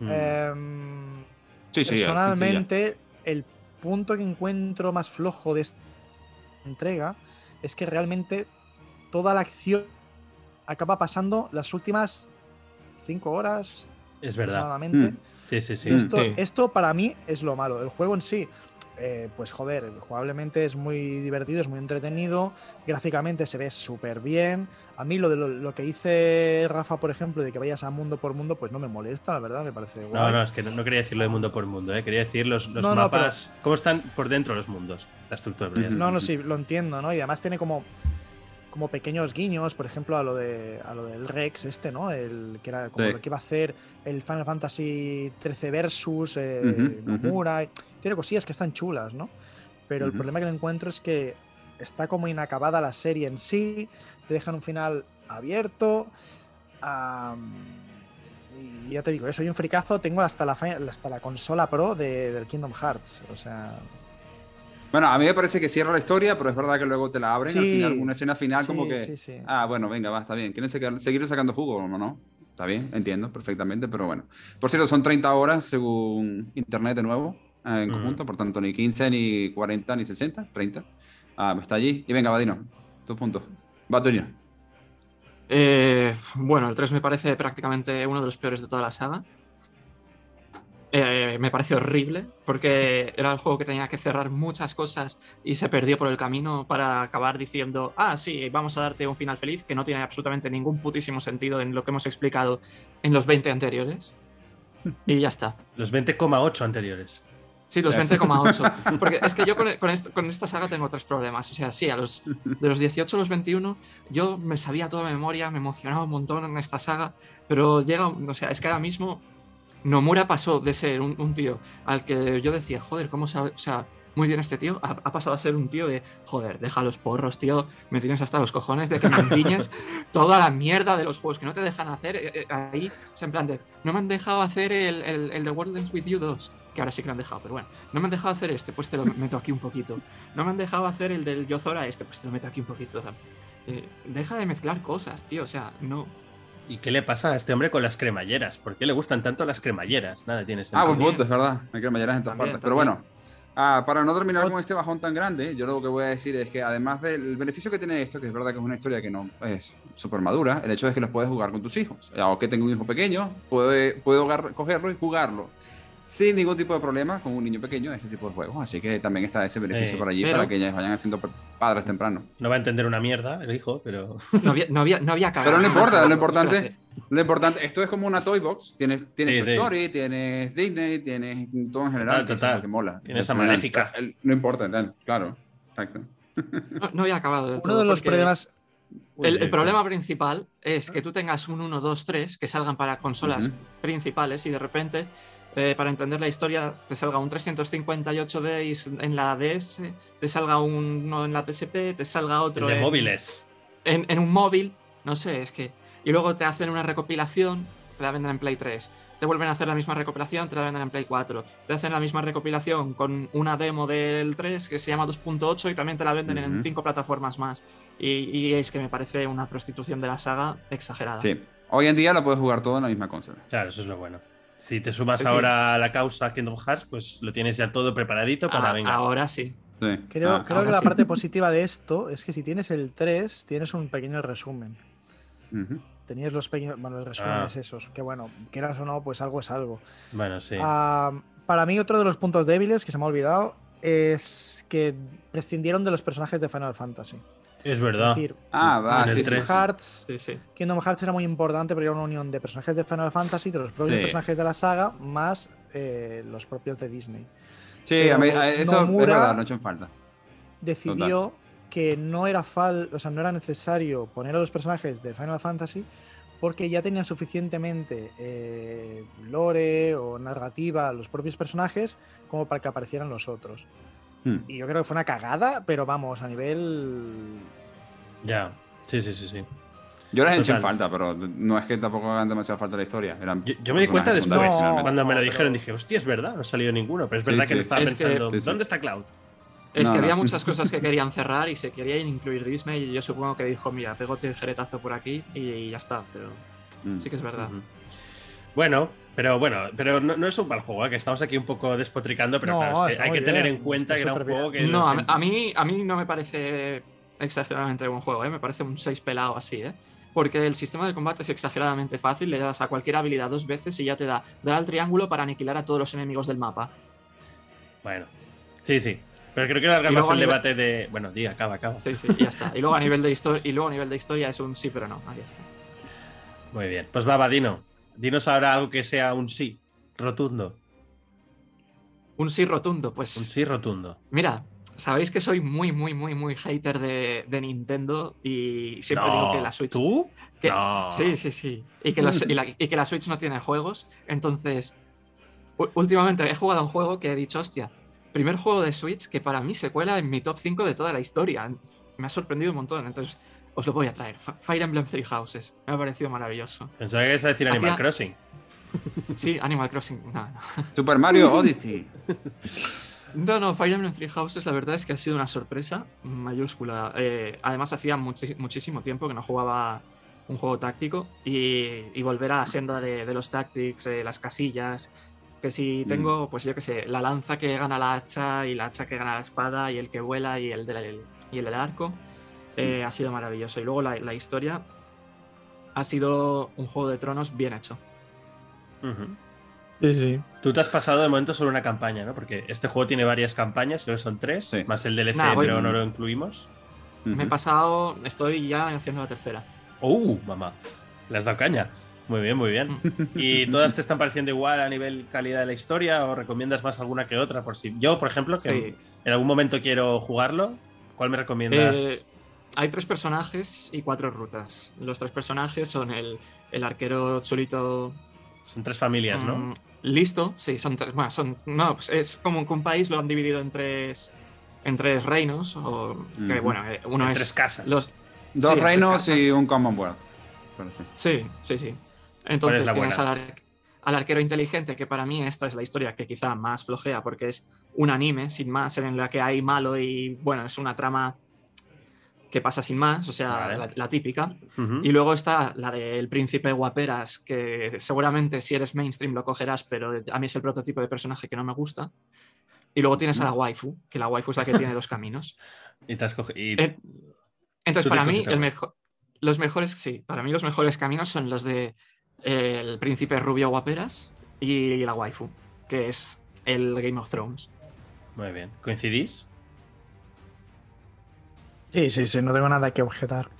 Mm. Em, Sí, sí, personalmente, el punto que encuentro más flojo de esta entrega es que realmente toda la acción acaba pasando las últimas cinco horas Es verdad. aproximadamente. Mm. Sí, sí, sí. Mm. Esto, Sí. esto para mí es lo malo. El juego en sí, eh, pues joder, jugablemente es muy divertido, es muy entretenido, gráficamente se ve súper bien. A mí lo de lo, lo que dice Rafa, por ejemplo, de que vayas a mundo por mundo, pues no me molesta, la verdad, me parece No, guay. no, es que no, no quería decirlo de mundo por mundo, ¿eh? quería decir los, los No, no, mapas, cómo están por dentro los mundos, la estructura. No, no, sí, lo entiendo, ¿no? Y además tiene como, como pequeños guiños, por ejemplo, a lo de a lo del Rex, este, ¿no? El que era como Sí. lo que iba a hacer el Final Fantasy 13 Versus, eh. Nomura. Tiene cosillas que están chulas, ¿no? Pero el problema que le encuentro es que está como inacabada la serie en sí, te dejan un final abierto. y ya te digo, yo soy un fricazo, tengo hasta la, hasta la consola pro de- del Kingdom Hearts. O sea, Bueno, a mí me parece que cierra la historia, pero es verdad que luego te la abren al Sí, final, una escena final como que, sí, ah, bueno, venga, va, está bien. ¿Quieren seguir sacando jugo o no? Está bien, entiendo perfectamente, pero bueno. Por cierto, son 30 horas según internet de nuevo, en conjunto, por tanto, ni 15, ni 40, ni 60, 30. Ah, está allí. Y venga, Vadino, tus puntos. Va, Toño. Eh, bueno, el 3 me parece prácticamente uno de los peores de toda la saga. Eh, me parece horrible porque era el juego que tenía que cerrar muchas cosas y se perdió por el camino para acabar diciendo, ah, sí, vamos a darte un final feliz que no tiene absolutamente ningún putísimo sentido en lo que hemos explicado en los 20 anteriores. Y ya está. Los 20,8 anteriores. Sí, los Eso. 20,8. Porque es que yo con, con esto- con esta saga tengo otros problemas. O sea, sí, a los, de los 18 a los 21, yo me sabía toda memoria, me emocionaba un montón en esta saga, pero llega, o sea, es que ahora mismo Nomura pasó de ser un, un tío al que yo decía, joder, ¿cómo sabe? O sea, muy bien este tío, ha, ha pasado a ser un tío de, joder, deja los porros, tío, me tienes hasta los cojones de que me empiñes toda la mierda de los juegos que no te dejan hacer eh, eh, ahí. O sea, en plan de, no me han dejado hacer el, el, el The World Ends With You 2, que ahora sí que lo han dejado, pero bueno, no me han dejado hacer este, pues te lo meto aquí un poquito. No me han dejado hacer el del Yozora este, pues te lo meto aquí un poquito. O sea, eh, deja de mezclar cosas, tío, o sea, no. ¿Y qué le pasa a este hombre con las cremalleras? ¿Por qué le gustan tanto las cremalleras? Nada tiene Ah, buen punto, es verdad. Hay que malleras en todas También, partes. Pero bueno, ah, para no terminar con este bajón tan grande, yo lo que voy a decir es que además del beneficio que tiene esto, que es verdad que es una historia que no es súper madura, el hecho es que los puedes jugar con tus hijos. O que tengo un hijo pequeño, puede, puedo cogerlo y jugarlo sin ningún tipo de problema con un niño pequeño este tipo de juegos. Así que también está ese beneficio Eh, por allí pero- para que ellos vayan haciendo padres temprano. No va a entender una mierda el hijo, pero. No había, no había, no había cagado. Pero no importa, lo importante, lo importante, esto es como una toy box, tienes, tienes Sí, Toy sí. Story, tienes Disney, tienes todo en general, Total, que total. que mola. Tienes a Al final, Maléfica. No importa, tal, claro, exacto. No, no había acabado. Uno de los problemas. Uy, El, el problema principal es que tú tengas un 1, 2, 3 que salgan para consolas Ujú. principales y de repente, eh, para entender la historia, te salga un 358 Days en la DS, te salga uno en la PSP, te salga El otro de en, móviles. en, en un móvil, no sé, es que... Y luego te hacen una recopilación, te la venden en Play 3. Te vuelven a hacer la misma recopilación, te la venden en Play 4. Te hacen la misma recopilación con una demo del 3 que se llama 2.8 y también te la venden en cinco plataformas más. Y, y es que me parece una prostitución de la saga exagerada. Sí. Hoy en día lo puedes jugar todo en la misma consola. Claro, eso es lo bueno. Si te sumas Sí, sí. ahora a la causa Kingdom Hearts, pues lo tienes ya todo preparadito para A- venga. ahora sí. Sí. Creo, Ah, creo ahora que la parte positiva de esto es que si tienes el 3, tienes un pequeño resumen. Tenías los pequeños, bueno, los resúmenes Ah. esos, que bueno, quieras o no, pues algo es algo. Bueno, sí. Ah, para mí, otro de los puntos débiles que se me ha olvidado es que prescindieron de los personajes de Final Fantasy. Es Es verdad. decir, Ah, va, En sí, sí. tres. Hearts, Sí, sí. Kingdom Hearts era muy importante porque era una unión de personajes de Final Fantasy, de los propios Sí. personajes de la saga, más eh, los propios de Disney. Sí, a mí- a- eso Nomura- es verdad, no hecho falta. decidió que no era fal o sea, no era necesario poner a los personajes de Final Fantasy porque ya tenían suficientemente eh, lore o narrativa los propios personajes como para que aparecieran los otros. Hmm. Y yo creo que fue una cagada, pero vamos, a nivel... Ya. Sí, sí, sí, sí. Yo les eché en Total. falta, pero no es que tampoco hagan demasiada falta la historia. Eran Yo, yo me di cuenta después, No, cuando me lo dijeron, pero- dije, hostia, es verdad, no ha salido ninguno. Pero es Sí, verdad sí. que le estaba Es pensando, sí, sí. ¿dónde está Cloud? Es No, que había muchas cosas que querían cerrar y se querían incluir Disney y yo supongo que dijo, mira, pego tijeretazo por aquí y ya está, pero Mm. sí que es verdad. Bueno, pero bueno, pero no, no es un mal juego, ¿eh? que estamos aquí un poco despotricando, pero No, claro, es que está hay que tener en cuenta está que era un bien. juego que. No, a, mí, a mí no me parece exageradamente buen juego, ¿eh? me parece un 6 pelado así, ¿eh? porque el sistema de combate es exageradamente fácil, le das a cualquier habilidad dos veces y ya te da dar al triángulo para aniquilar a todos los enemigos del mapa. Bueno, sí, sí. Pero creo que alarga Y más el nivel- debate de. Bueno, di, acaba, acaba. Sí, sí, ya está. Y luego a nivel de historia, y luego a nivel de historia es un sí pero no, ahí está. Muy bien. Pues va, va, Dino. Dinos ahora algo que sea un sí rotundo. Un sí rotundo, pues. Un sí rotundo. Mira, sabéis que soy muy, muy, muy, muy hater de, de Nintendo y siempre No, digo que la Switch. ¿Tú? que- No. Sí, sí, sí. Y que, los- y la, y que la Switch no tiene juegos. Entonces, últimamente he jugado a un juego que he dicho, hostia, primer juego de Switch que para mí se cuela en mi top 5 de toda la historia. Me ha sorprendido un montón. Entonces, os lo voy a traer. Fire Emblem Three Houses. Me ha parecido maravilloso. Pensaba que ibas a decir Animal Crossing. Sí, Animal Crossing. No, no. Super Mario Odyssey. No, no, Fire Emblem Three Houses la verdad es que ha sido una sorpresa mayúscula. Eh, además hacía muchis- muchísimo tiempo que no jugaba un juego táctico y, y volver a la senda de, de los tactics, eh, las casillas, que si Mm. tengo, pues yo qué sé, la lanza que gana la hacha y la hacha que gana la espada y el que vuela y el del, y el del arco, eh, ha sido maravilloso. Y luego la, la historia ha sido un juego de tronos bien hecho. Sí, sí. Tú te has pasado de momento solo una campaña, ¿no? Porque este juego tiene varias campañas, creo que son tres, Sí. más el DLC, Nah, voy- pero no lo incluimos. Me he pasado, estoy ya haciendo la tercera. ¡Uh, mamá! Le has dado caña. Muy bien, muy bien. ¿Y todas te están pareciendo igual a nivel calidad de la historia o recomiendas más alguna que otra? Por si yo, por ejemplo, que Sí. en algún momento quiero jugarlo, ¿cuál me recomiendas? Eh, hay tres personajes y cuatro rutas. Los tres personajes son el, el arquero chulito Son tres familias, ¿no? mm, listo. Sí, son tres. Bueno, son. No, pues es como que un país lo han dividido en tres. En tres reinos. O, que bueno, eh, uno En es. tres casas. Los, Dos sí, reinos casas. y un Commonwealth. Sí. Sí, sí, sí. ¿Cuál Entonces tienes al, ar- al arquero inteligente, que para mí esta es la historia que quizá más flojea, porque es un anime, sin más, en la que hay malo y, bueno, es una trama que pasa sin más, o sea, Vale. la, la típica. Y luego está la del príncipe guaperas, que seguramente si eres mainstream lo cogerás, pero a mí es el prototipo de personaje que no me gusta. Y luego tienes a la waifu, que la waifu es la que tiene dos caminos. Y te has y- Eh, Entonces, para mí, el mejor, los mejores, sí, para mí los mejores caminos son los de eh, el príncipe rubio guaperas y la waifu, que es el Game of Thrones. Muy bien. ¿Coincidís? Sí, sí, sí, no tengo nada que objetar.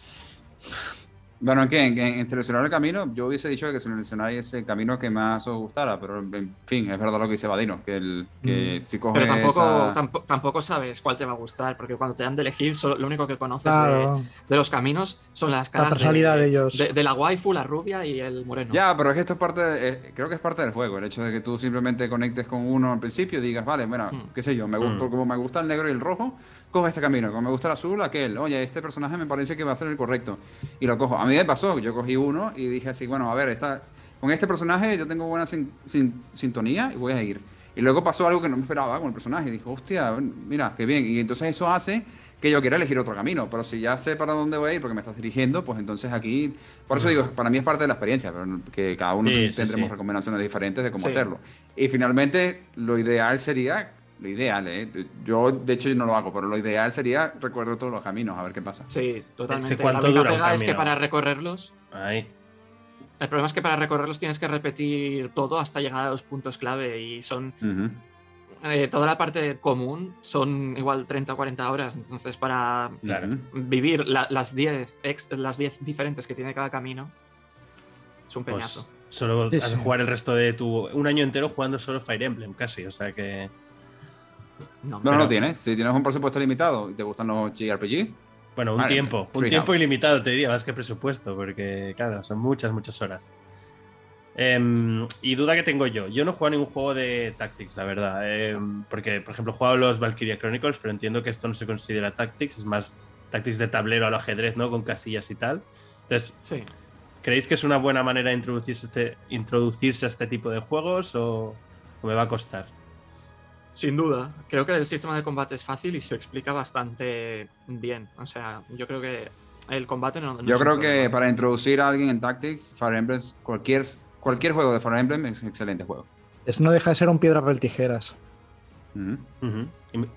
Bueno, ¿en En, en, seleccionar el camino, yo hubiese dicho que seleccionáis ese camino que más os gustara, pero en fin, es verdad lo que dice Vadino, que, el, que mm. si coges Pero tampoco, tampoco, sabes cuál te va a gustar, porque cuando te dan de elegir, lo único que conoces de, los caminos son las caras de, de, ellos. De, la waifu, la rubia y el moreno. Ya, pero es que esto es parte, creo que es parte del juego, el hecho de que tú simplemente conectes con uno al principio y digas, vale, bueno, mm. qué sé yo, me gusta, mm. como me gusta el negro y el rojo, cojo este camino, como me gusta el azul, aquel, oye, este personaje me parece que va a ser el correcto, y lo cojo. A mí me pasó, yo cogí uno y dije así, bueno, a ver, esta, con este personaje yo tengo buena sintonía y voy a ir. Y luego pasó algo que no me esperaba con el personaje, y dijo, hostia, mira, qué bien, y entonces eso hace que yo quiera elegir otro camino, pero si ya sé para dónde voy a ir porque me estás dirigiendo, pues entonces aquí, por eso digo, para mí es parte de la experiencia, pero que cada uno tendremos recomendaciones diferentes de cómo hacerlo. Y finalmente, lo ideal sería lo ideal, ¿eh? Yo, de hecho, yo no lo hago, pero lo ideal sería recorrer todos los caminos, a ver qué pasa. Sí, totalmente. ¿Cuánto la dura es que para recorrerlos... Ahí. El problema es que para recorrerlos tienes que repetir todo hasta llegar a los puntos clave y son... Eh, toda la parte común son igual 30 o 40 horas, entonces para vivir las 10 las 10 diferentes que tiene cada camino es un pues peñazo. solo jugar el resto de tu... Un año entero jugando solo Fire Emblem, casi, o sea que... No, no, no tienes. Si tienes un presupuesto limitado y te gustan los JRPG. Bueno, un tiempo. Un tiempo ilimitado, te diría, más que presupuesto, porque, claro, son muchas, muchas horas. Em, y duda que tengo yo. Yo no he jugado ningún juego de Tactics, la verdad. Em, porque, por ejemplo, he jugado los Valkyria Chronicles, pero entiendo que esto no se considera Tactics, es más Tactics de tablero al ajedrez, ¿no? Con casillas y tal. Entonces, sí. ¿creéis que es una buena manera de introducirse, este, introducirse a este tipo de juegos o me va a costar? Sin duda, creo que el sistema de combate es fácil y se explica bastante bien. O sea, yo creo que el combate no. yo creo que para introducir a alguien en Tactics, Fire Emblem, cualquier, cualquier juego de Fire Emblem es un excelente juego. Es no deja de ser un piedra papel tijeras.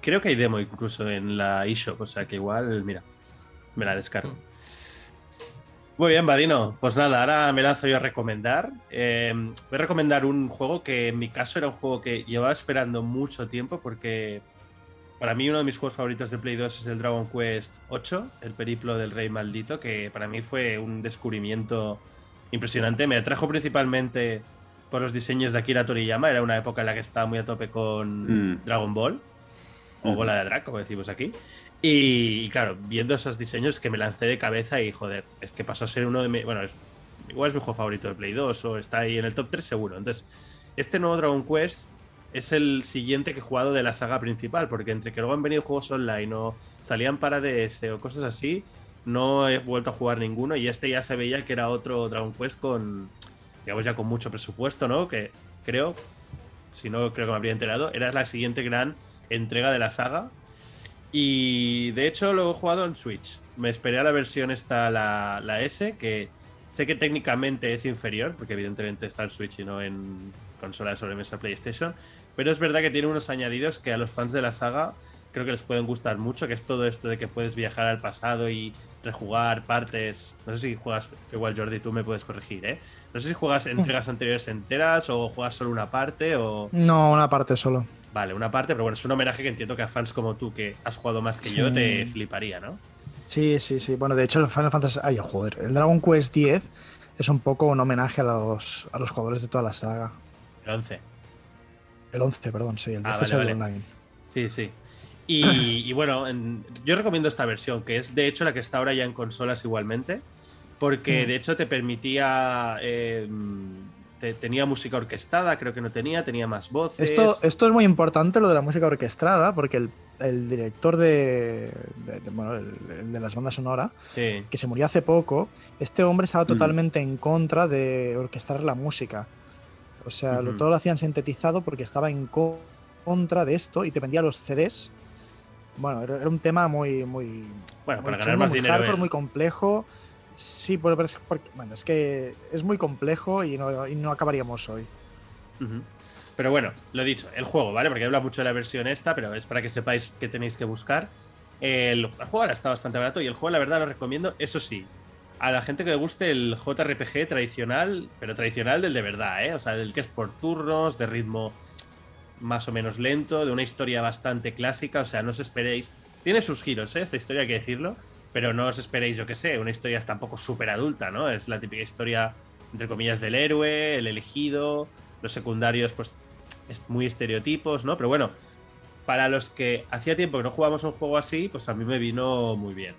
Creo que hay demo incluso en la eShop, o sea que igual, mira, me la descargo. Mm. Muy bien, Vadino. Pues nada, ahora me lanzo yo a recomendar. Em, voy a recomendar un juego que en mi caso era un juego que llevaba esperando mucho tiempo porque para mí uno de mis juegos favoritos de Play 2 es el Dragon Quest 8, el periplo del rey maldito, que para mí fue un descubrimiento impresionante. Me atrajo principalmente por los diseños de Akira Toriyama, era una época en la que estaba muy a tope con mm. Dragon Ball, o Bola de Drag, como decimos aquí. Y, claro, viendo esos diseños que me lancé de cabeza y joder, es que pasó a ser uno de mis. Bueno, igual es mi juego favorito de Play 2 o está ahí en el top 3 seguro. Entonces, este nuevo Dragon Quest es el siguiente que he jugado de la saga principal, porque entre que luego han venido juegos online o salían para DS o cosas así, no he vuelto a jugar ninguno y este ya se veía que era otro Dragon Quest con, digamos ya con mucho presupuesto, ¿no? Que creo, si no creo que me habría enterado, era la siguiente gran entrega de la saga y de hecho lo he jugado en Switch. Me esperé a la versión esta, la, la S, que sé que técnicamente es inferior, porque evidentemente está en Switch y no en consola de sobremesa PlayStation. Pero es verdad que tiene unos añadidos que a los fans de la saga creo que les pueden gustar mucho, que es todo esto de que puedes viajar al pasado y rejugar partes. No sé si juegas, estoy igual Jordi, tú me puedes corregir, ¿eh? No sé si juegas entregas anteriores enteras o juegas solo una parte o... No, una parte solo. Vale, una parte, pero bueno, es un homenaje que entiendo que a fans como tú, que has jugado más que yo, te fliparía, ¿no? Sí, sí, sí. Bueno, de hecho, el Final Fantasy. Ay, joder. El Dragon Quest X es un poco un homenaje a los, a los jugadores de toda la saga. El 11. El 11, perdón, sí. El 10 ah, es el online. Sí, sí. Y, bueno, yo recomiendo esta versión, que es de hecho la que está ahora ya en consolas igualmente, porque mm. de hecho te permitía eh, tenía música orquestada, creo que no tenía, tenía más voces. Esto, esto es muy importante, lo de la música orquestada, porque el, director de, bueno, el, de las bandas sonora, que se murió hace poco, este hombre estaba mm. totalmente en contra de orquestar la música. O sea, todo lo hacían sintetizado porque estaba en contra de esto y te vendía los CDs. Bueno, era, un tema muy, muy. Bueno, para ganar más dinero. muy complejo. Sí, pero es, bueno, es que es muy complejo y no, acabaríamos hoy. Pero bueno, lo dicho, el juego, ¿vale? Porque habla mucho de la versión esta, pero es para que sepáis que tenéis que buscar. El, juego ahora está bastante barato y el juego, la verdad, lo recomiendo. Eso sí, a la gente que le guste el JRPG tradicional, pero tradicional del de verdad, ¿eh? O sea, del que es por turnos, de ritmo más o menos lento, de una historia bastante clásica. O sea, no os esperéis. Tiene sus giros, ¿eh? Esta historia hay que decirlo pero no os esperéis, yo que sé, una historia tampoco súper adulta, ¿no? Es la típica historia, entre comillas, del héroe, el elegido, los secundarios, pues, es muy estereotipos, ¿no? Pero bueno, para los que hacía tiempo que no jugábamos un juego así, pues a mí me vino muy bien.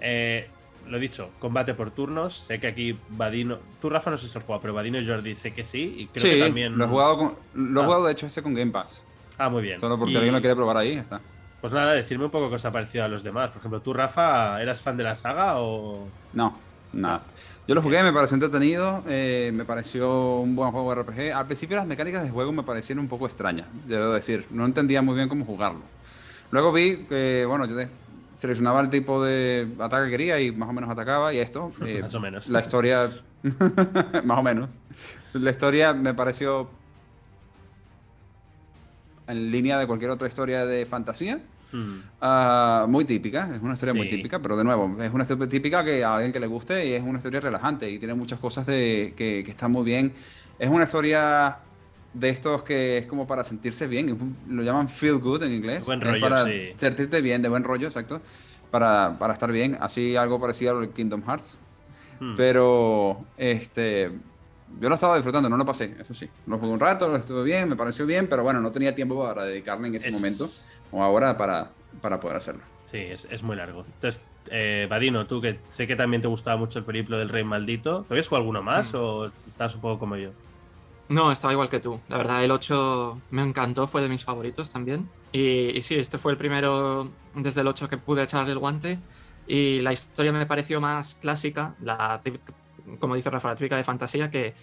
Eh, lo dicho, combate por turnos. Sé que aquí Vadino. Tú, Rafa, no sé si has jugado, pero Vadino y Jordi sé que sí. Y creo sí, que también. lo he jugado, con- lo he Ah. jugado de hecho ese con Game Pass. Ah, muy bien. Solo por si Y, alguien lo quiere probar ahí, está. Pues nada, decirme un poco qué os ha parecido a los demás. Por ejemplo, tú, Rafa, ¿eras fan de la saga o.? No, nada. Yo lo jugué, me pareció entretenido, eh, me pareció un buen juego de RPG. Al principio las mecánicas de juego me parecieron un poco extrañas, debo decir. No entendía muy bien cómo jugarlo. Luego vi que, bueno, yo seleccionaba el tipo de ataque que quería y más o menos atacaba y esto. eh, Más o menos. La historia, más o menos. La historia me pareció en línea de cualquier otra historia de fantasía. Ah, muy típica, es una historia muy Sí. típica, pero de nuevo, es una historia típica que a alguien que le guste y es una historia relajante y tiene muchas cosas de, que, que están muy bien. Es una historia de estos que es como para sentirse bien, es lo llaman feel good en inglés. Buen es rollo, para sí. sentirte bien, de buen rollo, exacto, para, para estar bien, así algo parecido al Kingdom Hearts. Hmm. Pero, este, yo lo estaba disfrutando, no lo pasé, eso sí. Lo jugué un rato, lo estuve bien, me pareció bien, pero bueno, no tenía tiempo para dedicarle en ese Es- momento o ahora para, para poder hacerlo. Sí, es, es muy largo. Entonces, eh, Vadino, tú que sé que también te gustaba mucho el periplo del Rey Maldito, ¿te habías jugado alguno más Mm. o estás un poco como yo? No, estaba igual que tú. La verdad, el 8 me encantó, fue de mis favoritos también. Y, y sí, este fue el primero desde el 8 que pude echarle el guante. Y la historia me pareció más clásica, la típica- como dice Rafa, la típica de fantasía, que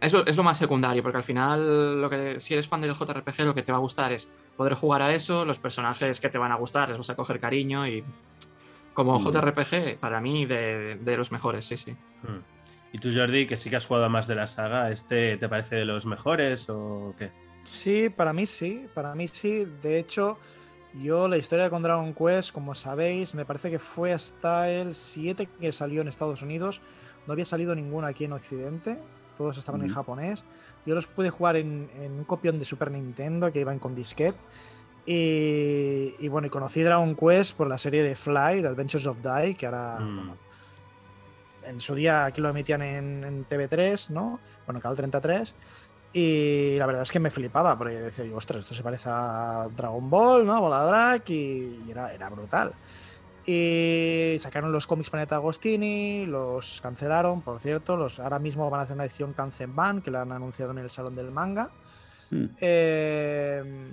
eso es lo más secundario, porque al final, lo que, si eres fan del JRPG, lo que te va a gustar es poder jugar a eso, los personajes que te van a gustar, les vas a coger cariño y como Mm. JRPG, para mí, de, de los mejores, sí, sí. Hmm. ¿Y tú, Jordi, que sí que has jugado a más de la saga, este te parece de los mejores o qué? Sí, para mí sí, para mí sí. De hecho, yo la historia con Dragon Quest, como sabéis, me parece que fue hasta el 7 que salió en Estados Unidos. No había salido ninguno aquí en Occidente, todos estaban en japonés. Yo los pude jugar en, en un copión de Super Nintendo que iban con disquete. Y, y bueno, y conocí Dragon Quest por la serie de Fly, The Adventures of Dai, que ahora Mm. bueno, en su día aquí lo emitían en, en TV3, ¿no? Bueno, Canal 33. Y la verdad es que me flipaba, porque decía ostras, esto se parece a Dragon Ball, ¿no? Bola Drag, y, y era, era brutal. Y sacaron los cómics Planeta Agostini, los cancelaron, por cierto. Los, ahora mismo van a hacer una edición Kanzenban, que la han anunciado en el Salón del Manga. Hmm. Eh,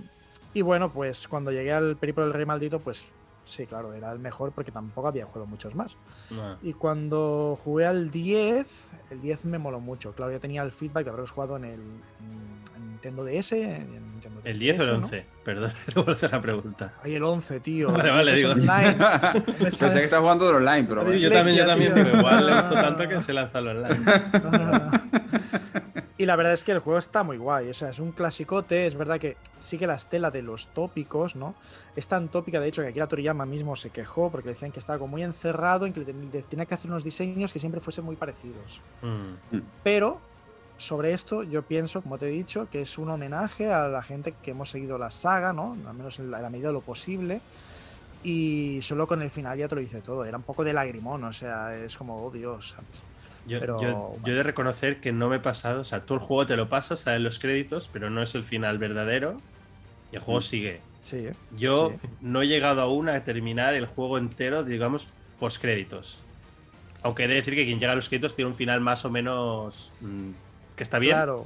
y bueno, pues cuando llegué al Periplo del Rey Maldito, pues sí, claro, era el mejor porque tampoco había jugado muchos más. Ah. Y cuando jugué al 10, el 10 me moló mucho. Claro, ya tenía el feedback de haberlos jugado en el en- en Nintendo DS. en ¿El 10 o el 3DS, ¿no? 11? Perdón, te vuelvo a hacer la pregunta. Ay, el 11, tío. Vale, vale, digo. online. Pensé que estás jugando del online, pero Sí, yo también, yo también, tío. pero igual le gustó tanto que se lanza al online. No, no, no. Y la verdad es que el juego está muy guay. O sea, es un clasicote. Es verdad que sí que la estela de los tópicos, ¿no? Es tan tópica, de hecho, que Akira Toriyama mismo se quejó porque le decían que estaba como muy encerrado en que tenía que hacer unos diseños que siempre fuesen muy parecidos. Mm. Pero sobre esto yo pienso, como te he dicho, que es un homenaje a la gente que hemos seguido la saga, ¿no? Al menos en la, en la medida de lo posible. Y solo con el final ya te lo dice todo. Era un poco de lagrimón, o sea, es como, oh Dios. ¿sabes? Yo, Pero, yo- bueno. yo he de reconocer que no me he pasado, o sea, tú el juego te lo pasas, salen los créditos, pero no es el final verdadero y el juego Mm. sigue. Sí, ¿eh? Yo Sí. no he llegado aún a terminar el juego entero, digamos, post créditos. Aunque he de decir que quien llega a los créditos tiene un final más o menos mm, que está bien. Claro.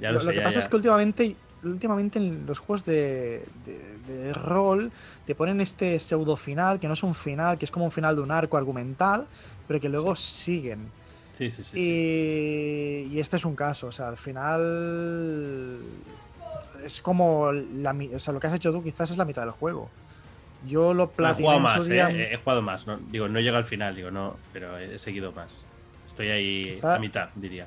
Ya lo, lo, lo sé, que ya, pasa ya. es que últimamente, últimamente en los juegos de, de- de rol te ponen este pseudo final, que no es un final, que es como un final de un arco argumental, pero que luego siguen. Sí, sí, sí. sí. y, este es un caso, o sea, al final es como la, o sea, lo que has hecho tú quizás es la mitad del juego. Yo lo Bueno, he platiné jugado más, día. eh, he jugado más. ¿no? Digo, no llega al final, digo, no, pero he he seguido más. Estoy ahí Quizá- a mitad, diría.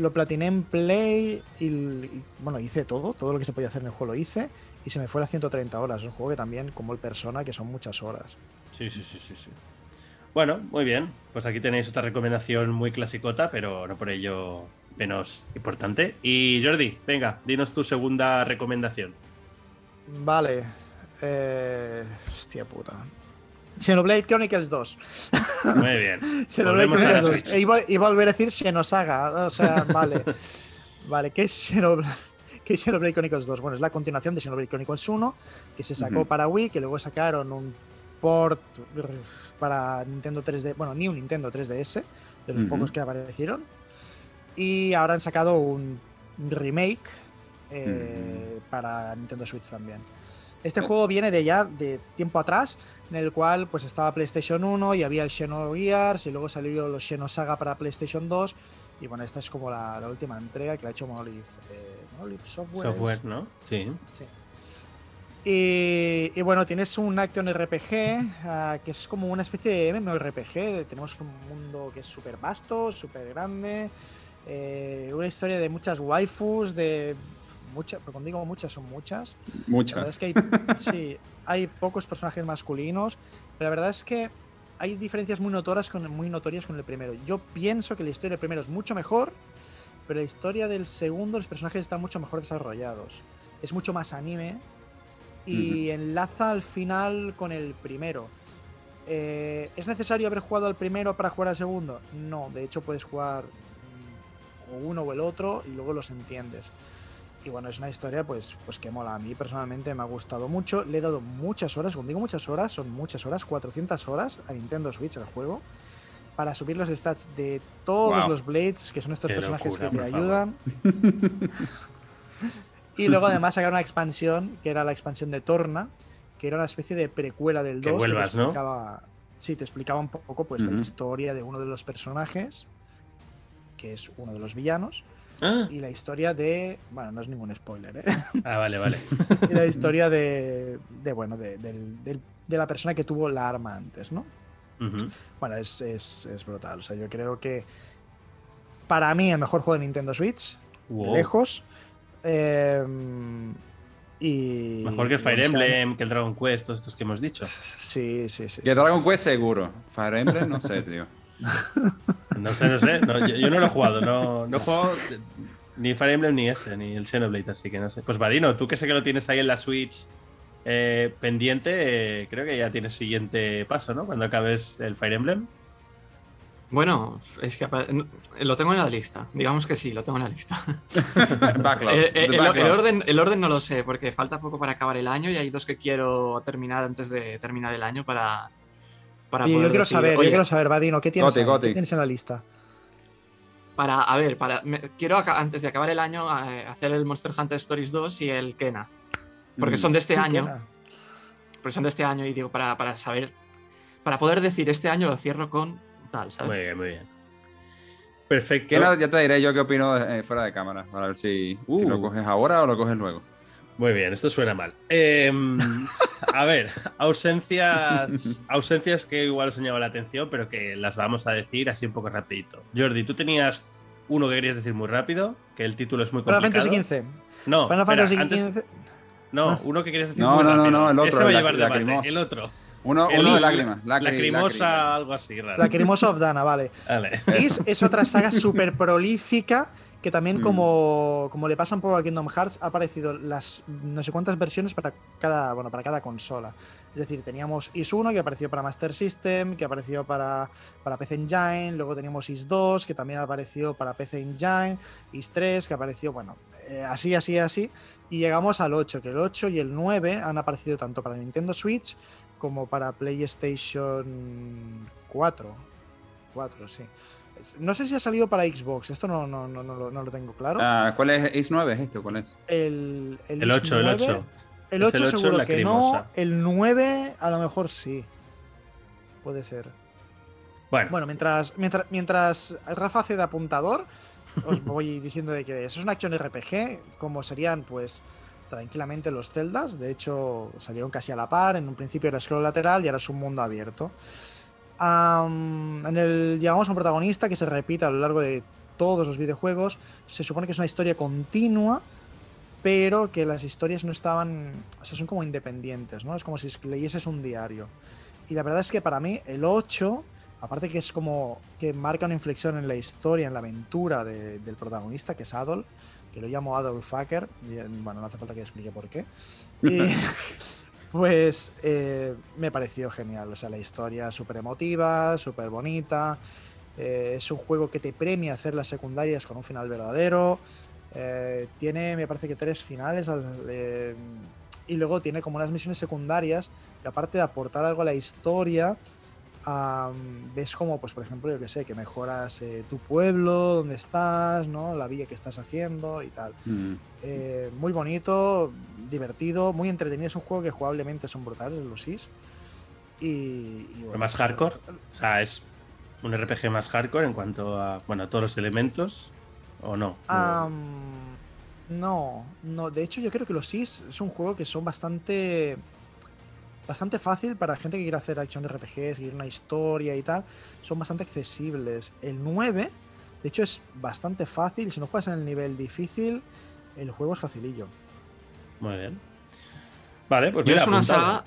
Lo platiné en Play y, y, bueno, hice todo, todo lo que se podía hacer en el juego lo hice y se me fue a las 130 horas. Es un juego que también, como el Persona, que son muchas horas. Sí, sí, sí, sí, sí. Bueno, muy bien. Pues aquí tenéis otra recomendación muy clasicota, pero no por ello menos importante. Y Jordi, venga, dinos tu segunda recomendación. Vale. Eh, hostia puta. Xenoblade Chronicles 2. Muy bien. Xenoblade Chronicles 2. Switch. E iba, iba a volver a decir Xenosaga. O sea, vale. vale, ¿qué es Xenoblade? ¿Qué es Xenoblade Chronicles 2? Bueno, es la continuación de Xenoblade Chronicles 1, que se sacó para Wii, que luego sacaron un port para Nintendo 3D, bueno, ni un Nintendo 3DS, de los pocos que aparecieron. Y ahora han sacado un remake eh, para Nintendo Switch también. Este juego viene de ya de tiempo atrás, en el cual pues estaba PlayStation 1 y había el Xenogears y luego salió los Xenosaga para PlayStation 2 y bueno, esta es como la, la última entrega que la ha hecho Monolith, eh, Monolith Software. Software, ¿no? Sí. Y, y bueno, tienes un Action RPG ah, que es como una especie de MMORPG. Tenemos un mundo que es súper vasto, súper grande. eh, una historia de muchas waifus, de muchas, cuando digo muchas son muchas. La verdad Muchas. es que hay, sí, hay pocos personajes masculinos, pero la verdad es que hay diferencias muy notorias, con, muy notorias con el primero. Yo pienso que la historia del primero es mucho mejor, pero la historia del segundo, los personajes están mucho mejor desarrollados. Es mucho más anime y enlaza al final con el primero. Eh, ¿Es necesario haber jugado al primero para jugar al segundo? No, de hecho puedes jugar mm, o uno o el otro y luego los entiendes. Y bueno, es una historia pues, pues que mola. A mí personalmente me ha gustado mucho. Le he dado muchas horas, cuando digo muchas horas, son muchas horas, 400 horas a Nintendo Switch, al juego, para subir los stats de todos Wow. los Blades, que son estos Qué personajes locura, que te ayudan. y luego además sacaron una expansión, que era la expansión de Torna, que era una especie de precuela del 2. Que vuelvas, te ¿no? explicaba- Sí, te explicaba un poco pues, la historia de uno de los personajes, que es uno de los villanos, Ah, y la historia de. Bueno, no es ningún spoiler, ¿eh? ah, vale, vale. y la historia de, de bueno, de, de la persona que tuvo la arma antes, ¿no? Bueno, es, es- es brutal. O sea, yo creo que para mí el mejor juego de Nintendo Switch, de lejos. Eh, y. Mejor que el Fire Emblem, que el Dragon Quest, todos estos que hemos dicho. Sí, sí, sí. Que sí, Dragon sí, Quest seguro. Fire Emblem, no sé, tío. No sé, no sé. no, yo, yo no lo he jugado. No, no he jugado ni Fire Emblem ni este, ni el Xenoblade, así que no sé. Pues Vadino, tú que sé que lo tienes ahí en la Switch eh, pendiente, eh, creo que ya tienes siguiente paso, ¿no? Cuando acabes el Fire Emblem. Bueno, es que lo tengo en la lista. Digamos que sí, lo tengo en la lista. Backlog. Eh, eh, el orden, el orden no lo sé, porque falta poco para acabar el año y hay dos que quiero terminar antes de terminar el año para, para yo poder quiero decir, saber, yo "Oye, quiero saber, Vadino, ¿qué tienes, Goti, ahí? Goti. ¿Qué tienes en la lista? Para, a ver, para, me- quiero antes de acabar el año eh, hacer el Monster Hunter Stories 2 y el Kena. Porque Mm. son de este ¿Qué año. queda? Porque son de este año y digo, para, para saber. Para poder decir este año lo cierro con tal, ¿sabes? Muy bien, muy bien. Perfecto. Ya te diré yo qué opino eh, fuera de cámara. Para ver si, si Uh. lo coges ahora o lo coges luego. Muy bien, esto suena mal. Em, a ver, ausencias, ausencias que igual os han llamado la atención, pero que las vamos a decir así un poco rapidito. Jordi, tú tenías uno que querías decir muy rápido, que el título es muy Final complicado. Fantasy XV. No, Final espera, Fantasy antes- XV. no, Ah. uno que querías decir No, muy no, no, rápido. no, el otro, Ese va a llevar debate, lacrimosa. el otro. Uno, El uno de lágrimas. Lacri- lacrimosa, lacri- algo así raro. La Cremosa of Dana, vale. Vale. Is es otra saga súper prolífica que también Mm. como, como le pasa un poco a Kingdom Hearts ha aparecido las no sé cuántas versiones para cada bueno para cada consola. Es decir teníamos Is 1 que apareció para Master System que apareció para, para PC Engine luego teníamos Is 2 que también apareció para PC Engine Is 3 que apareció bueno eh, así así así. Y llegamos al 8 que el 8 y el 9 han aparecido tanto para Nintendo Switch como para PlayStation 4 4 sí no sé si ha salido para Xbox, esto no, no, no, no, lo, no lo tengo claro. Ah, ¿Cuál es? ¿Is 9 es este o cuál es? El, El Is 8, el 9, 8. El Es 8 el 8 seguro que no. El 9 a lo mejor sí. Puede ser. Bueno, Bueno, mientras, mientras, mientras Rafa hace de apuntador, os voy diciendo de que eso es una acción RPG, como serían pues tranquilamente los Zeldas. De hecho, salieron casi a la par. En un principio era scroll lateral y ahora es un mundo abierto. Am, en el llegamos a un protagonista que se repite a lo largo de todos los videojuegos. Se supone que es una historia continua, pero que las historias no estaban, o sea, son como independientes, ¿no? Es como si leyeses un diario. Y la verdad es que para mí el 8, aparte que es como que marca una inflexión en la historia, en la aventura de- del protagonista, que es Adolf, que lo llamo Adolf Fucker, y, bueno, no hace falta que explique por qué. Y- Pues eh, me pareció genial. O sea, la historia súper emotiva, súper bonita. Eh, es un juego que te premia hacer las secundarias con un final verdadero. Eh, tiene, me parece que tres finales. eh, y luego tiene como unas misiones secundarias que aparte de aportar algo a la historia, ves como, pues por ejemplo, yo que sé, que mejoras eh, tu pueblo, donde estás, ¿no? La vía que estás haciendo y tal. Mm. Eh, muy bonito, divertido, muy entretenido. Es un juego que jugablemente son brutales los SIS. Y, y bueno, más hardcore. O sea, es un RPG más hardcore en cuanto a, bueno, a todos los elementos, ¿o no? No, no. De hecho, yo creo que los SIS es un juego que son bastante. Bastante fácil para gente que quiere hacer action RPGs, que quiere una historia y tal. Son bastante accesibles. El 9, de hecho, es bastante fácil. Si no juegas en el nivel difícil, el juego es facilillo. Muy bien. Vale, pues Yo mira, es una apuntado. saga.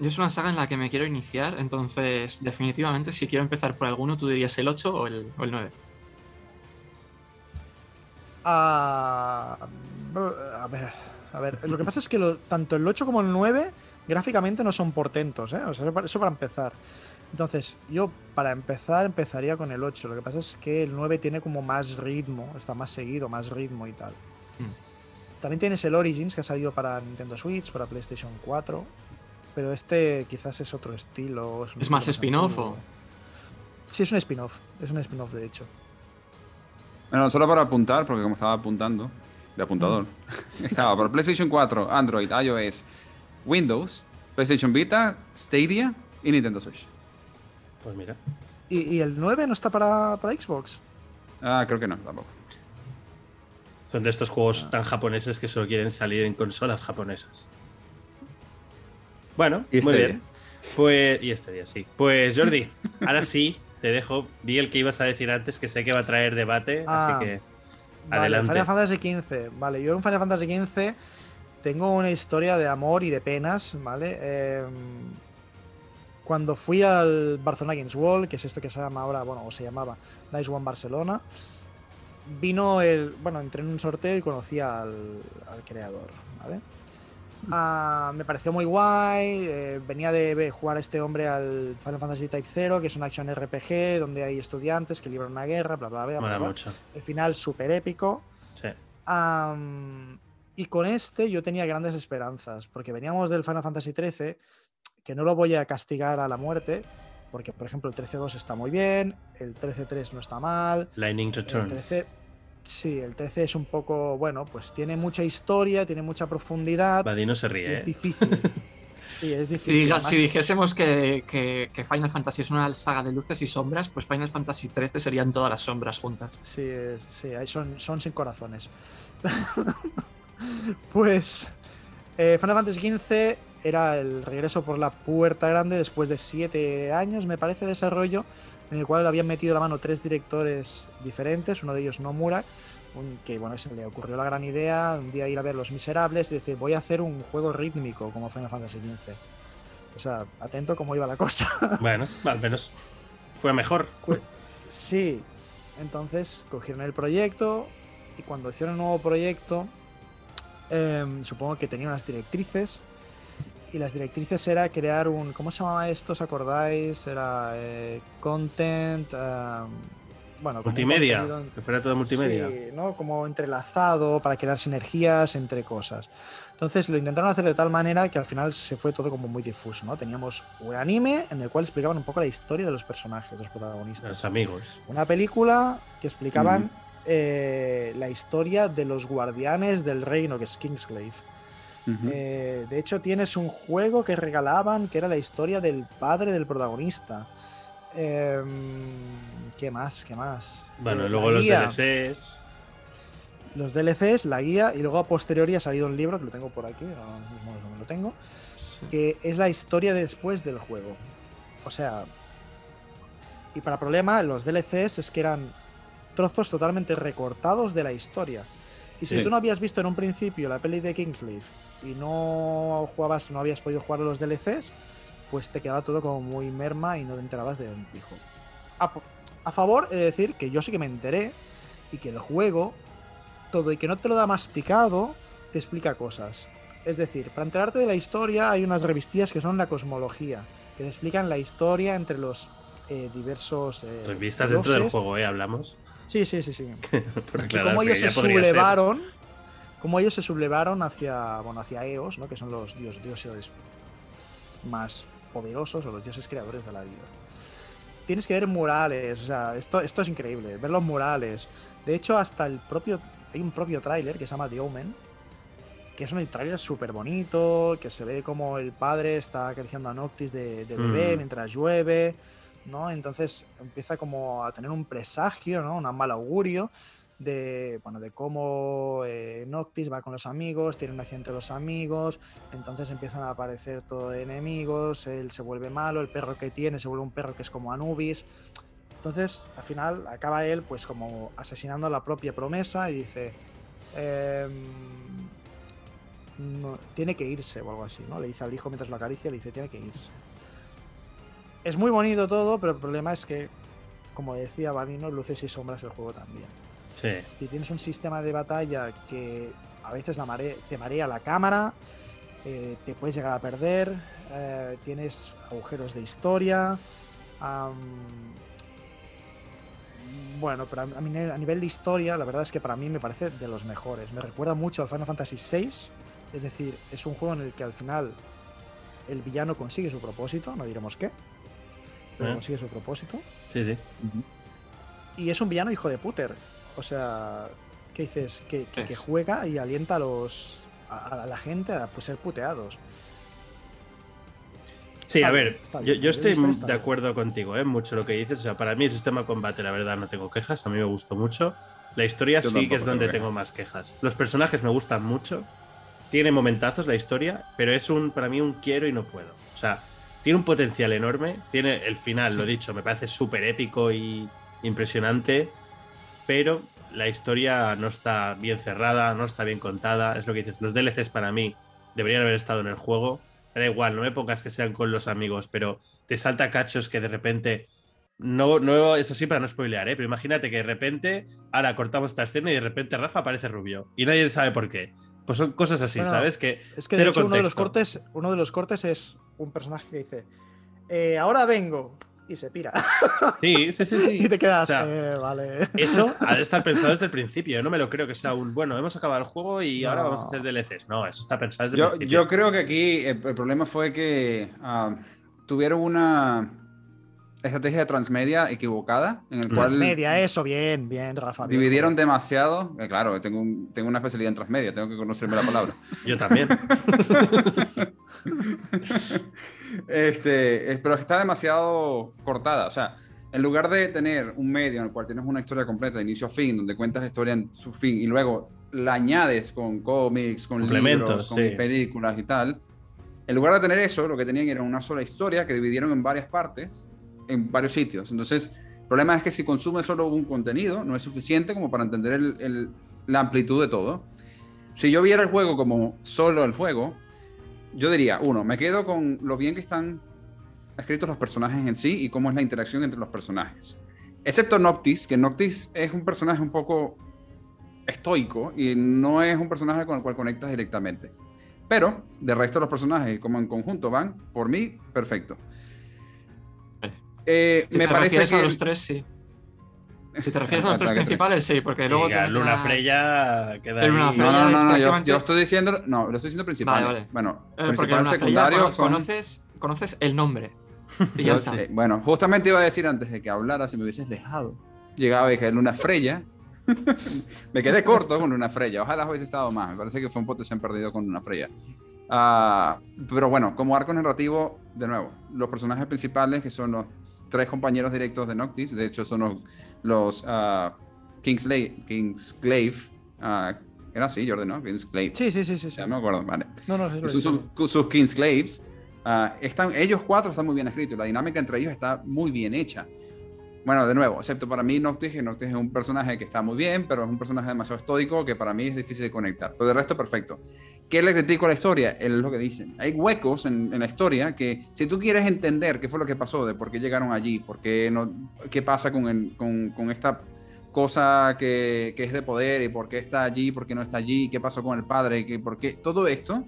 Yo es una saga en la que me quiero iniciar, entonces definitivamente si quiero empezar por alguno, tú dirías el 8 o el, o el 9. Ah, a ver, a ver. Lo que pasa es que lo- tanto el 8 como el 9 gráficamente no son portentos, ¿eh? O sea, eso para- empezar. Entonces, yo para empezar empezaría con el 8. Lo que pasa es que el 9 tiene como más ritmo, está más seguido, más ritmo y tal. Mm. También tienes el Origins que ha salido para Nintendo Switch, para PlayStation 4. Pero este quizás es otro estilo. ¿Es más spin-off o...? Sí, es un spin-off. Es un spin-off, de hecho. Bueno, solo para apuntar, porque como estaba apuntando, de apuntador, estaba para PlayStation 4, Android, iOS, Windows, PlayStation Vita, Stadia y Nintendo Switch. Pues mira. ¿Y, y el 9 no está para, para Xbox? Ah, creo que no, tampoco. Son de estos juegos tan japoneses que solo quieren salir en consolas japonesas. Bueno, Y muy bien. Pues, y este día sí. Pues Jordi, ahora sí, te dejo. Di el que ibas a decir antes, que sé que va a traer debate, Ah, así que Vale, adelante. Final Fantasy XV. Vale, yo en Final Fantasy XV tengo una historia de amor y de penas, ¿vale? Em, cuando fui al Barcelona Games World, que es esto que se llama ahora, bueno, o se llamaba Nice One Barcelona, vino el. Bueno, entré en un sorteo y conocí al, al creador, ¿vale? Ah, me pareció muy guay. eh, venía de jugar este hombre al Final Fantasy Type 0, que es un action RPG donde hay estudiantes que libran una guerra, bla, bla, bla. bla, bla. mucho. El final súper épico. Sí. Y con este yo tenía grandes esperanzas, porque veníamos del Final Fantasy XIII, que no lo voy a castigar a la muerte, porque por ejemplo el 13.2 está muy bien, el 13.3 no está mal, Lightning el Returns. 13... Sí, el 13 es un poco, bueno, pues tiene mucha historia, tiene mucha profundidad, Vadino se ríe. es ¿eh? difícil. Sí, es Si, difícil. diga- además- si dijésemos que, que- que Final Fantasy es una saga de luces y sombras, pues Final Fantasy XIII serían todas las sombras juntas. Sí, es- sí, ahí son, son sin corazones. pues eh, Final Fantasy XV era el regreso por la puerta grande después de siete años, me parece, de desarrollo, en el cual habían metido la mano tres directores diferentes, uno de ellos Nomura, un- que bueno, se le ocurrió la gran idea un día ir a ver Los Miserables y decir, voy a hacer un juego rítmico como Final Fantasy XV. O sea, atento cómo iba la cosa. Bueno, al menos fue mejor. Sí, entonces cogieron el proyecto y cuando hicieron el nuevo proyecto, em, supongo que tenía unas directrices y las directrices era crear un, ¿cómo se llamaba esto? ¿Os acordáis? Era eh, content, em, bueno, Multimedia. en- Que fuera todo multimedia. Sí, ¿no? Como entrelazado para crear sinergias entre cosas. Entonces lo intentaron hacer de tal manera que al final se fue todo como muy difuso, ¿no? Teníamos un anime en el cual explicaban un poco la historia de los personajes, de los protagonistas. Los amigos. Una película que explicaban eh, la historia de los guardianes del reino, que es Kingsglaive. Eh, de hecho, tienes un juego que regalaban que era la historia del padre del protagonista. Em, ¿Qué más? ¿Qué más? Bueno, Eh, luego los DLCs. Los DLCs, la guía, y luego a posteriori ha salido un libro, que lo tengo por aquí, ahora mismo no lo tengo, que es la historia después del juego. O sea, y para problema, los DLCs es que eran trozos totalmente recortados de la historia. Y si Sí. tú no habías visto en un principio la peli de Kingsleaf y no jugabas, no habías podido jugar a los DLCs, pues te quedaba todo como muy merma y no te enterabas de un pijo. A, a favor he de decir que yo sí que me enteré y que el juego, todo y que no te lo da masticado, te explica cosas. Es decir, para enterarte de la historia hay unas revistillas que son la cosmología, que te explican la historia entre los eh, diversos... Eh, Revistas dentro del juego, ¿eh? Hablamos. Sí, sí, sí, sí. y como ellos se sublevaron, como ellos se sublevaron hacia, bueno, hacia Eos, ¿no? que son los dios, dioses más poderosos o los dioses creadores de la vida. Tienes que ver murales, o sea, esto, esto es increíble, ver los murales. De hecho, hasta el propio, hay un propio tráiler que se llama The Omen, que es un tráiler súper bonito, que se ve como el padre está acariciando a Noctis de, bebé mm. mientras llueve, ¿no? Entonces empieza como a tener un presagio, ¿no? Un mal augurio de, bueno, de cómo eh, Noctis va con los amigos, tiene un accidente los amigos, entonces empiezan a aparecer todo de enemigos, él se vuelve malo, el perro que tiene se vuelve un perro que es como Anubis. Entonces, al final, acaba él pues como asesinando a la propia promesa y dice, em, tiene que irse o algo así, ¿no? Le dice al hijo mientras lo acaricia, le dice, tiene que irse. Es muy bonito todo, pero el problema es que, como decía Vanino, luces y sombras el juego también. Si tienes un sistema de batalla que a veces la te marea la cámara, eh, te puedes llegar a perder, eh, tienes agujeros de historia. bueno, pero a, a, nivel de historia, la verdad es que para mí me parece de los mejores. Me recuerda mucho al Final Fantasy VI, es decir, es un juego en el que al final el villano consigue su propósito, no diremos qué, pero ¿Eh? consigue su propósito. Sí, sí. Y es un villano hijo de puter. O sea, ¿qué dices? Que, juega y alienta a los a, la gente a pues, ser puteados. Sí, a ver, yo, estoy de acuerdo contigo, ¿eh? Mucho lo que dices. O sea, para mí el sistema de combate, la verdad, no tengo quejas. A mí me gustó mucho. La historia sí que es donde tengo más quejas. Los personajes me gustan mucho. Tiene momentazos la historia, pero es un para mí un quiero y no puedo. O sea, tiene un potencial enorme. Tiene el final, lo he dicho, me parece súper épico y impresionante pero la historia no está bien cerrada, no está bien contada. Es lo que dices, los DLCs para mí deberían haber estado en el juego. Me da igual, no me pongas que sean con los amigos, pero te salta cachos que de repente. No, no es así para no spoilear, ¿eh? pero imagínate que de repente, ahora cortamos esta escena y de repente Rafa aparece rubio y nadie sabe por qué. Pues son cosas así, ¿sabes? Que es que de hecho uno de los cortes, uno de los cortes es un personaje que dice, eh, ahora vengo, y se pira. Sí, sí, sí. sí. y te quedas, eh, vale. Eso ha de estar pensado desde el principio. Yo no me lo creo que sea un, bueno, hemos acabado el juego y ahora vamos a hacer DLCs. No, eso está pensado desde el principio. Yo creo que aquí el, problema fue que ah, tuvieron una estrategia de transmedia equivocada. En el transmedia, eso, bien, bien, Rafa. dividieron demasiado. Eh, claro, tengo, tengo una especialidad en transmedia, tengo que conocerme la palabra. Yo también. este, pero está demasiado cortada. O sea, en lugar de tener un medio en el cual tienes una historia completa de inicio a fin, donde cuentas la historia en su fin y luego la añades con cómics, con libros, con películas y tal, en lugar de tener eso, lo que tenían era una sola historia que dividieron en varias partes, en varios sitios. Entonces, el problema es que si consumes solo un contenido, no es suficiente como para entender la amplitud de todo. Si yo viera el juego como solo el juego, yo diría, uno, me quedo con lo bien que están escritos los personajes en sí y cómo es la interacción entre los personajes. Excepto Noctis, que Noctis es un personaje un poco estoico y no es un personaje con el cual conectas directamente. Pero, de resto los personajes, como en conjunto van, por mí, perfecto. Eh, me parece que... a los tres, sí. Si te refieres a los tres principales, sí, porque luego. Luna Freya queda. Luna Freya no, no, no, yo, estoy diciendo. No, lo estoy diciendo principal. Vale, vale. Bueno, eh, principal, secundario. conoces, conoces el nombre. Y ya está. bueno, justamente iba a decir antes de que hablara, si me hubieses dejado. Llegaba y dije Luna Freya. me quedé corto con Luna Freya. Ojalá hubiese estado más. Me parece que fue un potencial perdido con Luna Freya. Uh, pero bueno, como arco narrativo, de nuevo, los personajes principales, que son los tres compañeros directos de Noctis, de hecho son los los uh, Kingsglaive uh, era así, Jordan, ¿no? Kingsglaive. Sí, sí, sí, sí. Ya me acuerdo, vale. No, no, sus, sus, sus Kingsglaives, uh, están, ellos cuatro están muy bien escritos, la dinámica entre ellos está muy bien hecha. Bueno, de nuevo, excepto para mí Noctis, Noctis es un personaje que está muy bien, pero es un personaje demasiado estoico que para mí es difícil de conectar. Pero de resto, perfecto. ¿Qué le critico a la historia? Es lo que dicen. Hay huecos en, en, la historia que si tú quieres entender qué fue lo que pasó, de por qué llegaron allí, por qué, no, qué pasa con, el, con, con esta cosa que, que, es de poder y por qué está allí, por qué no está allí, qué pasó con el padre, que, por qué, todo esto,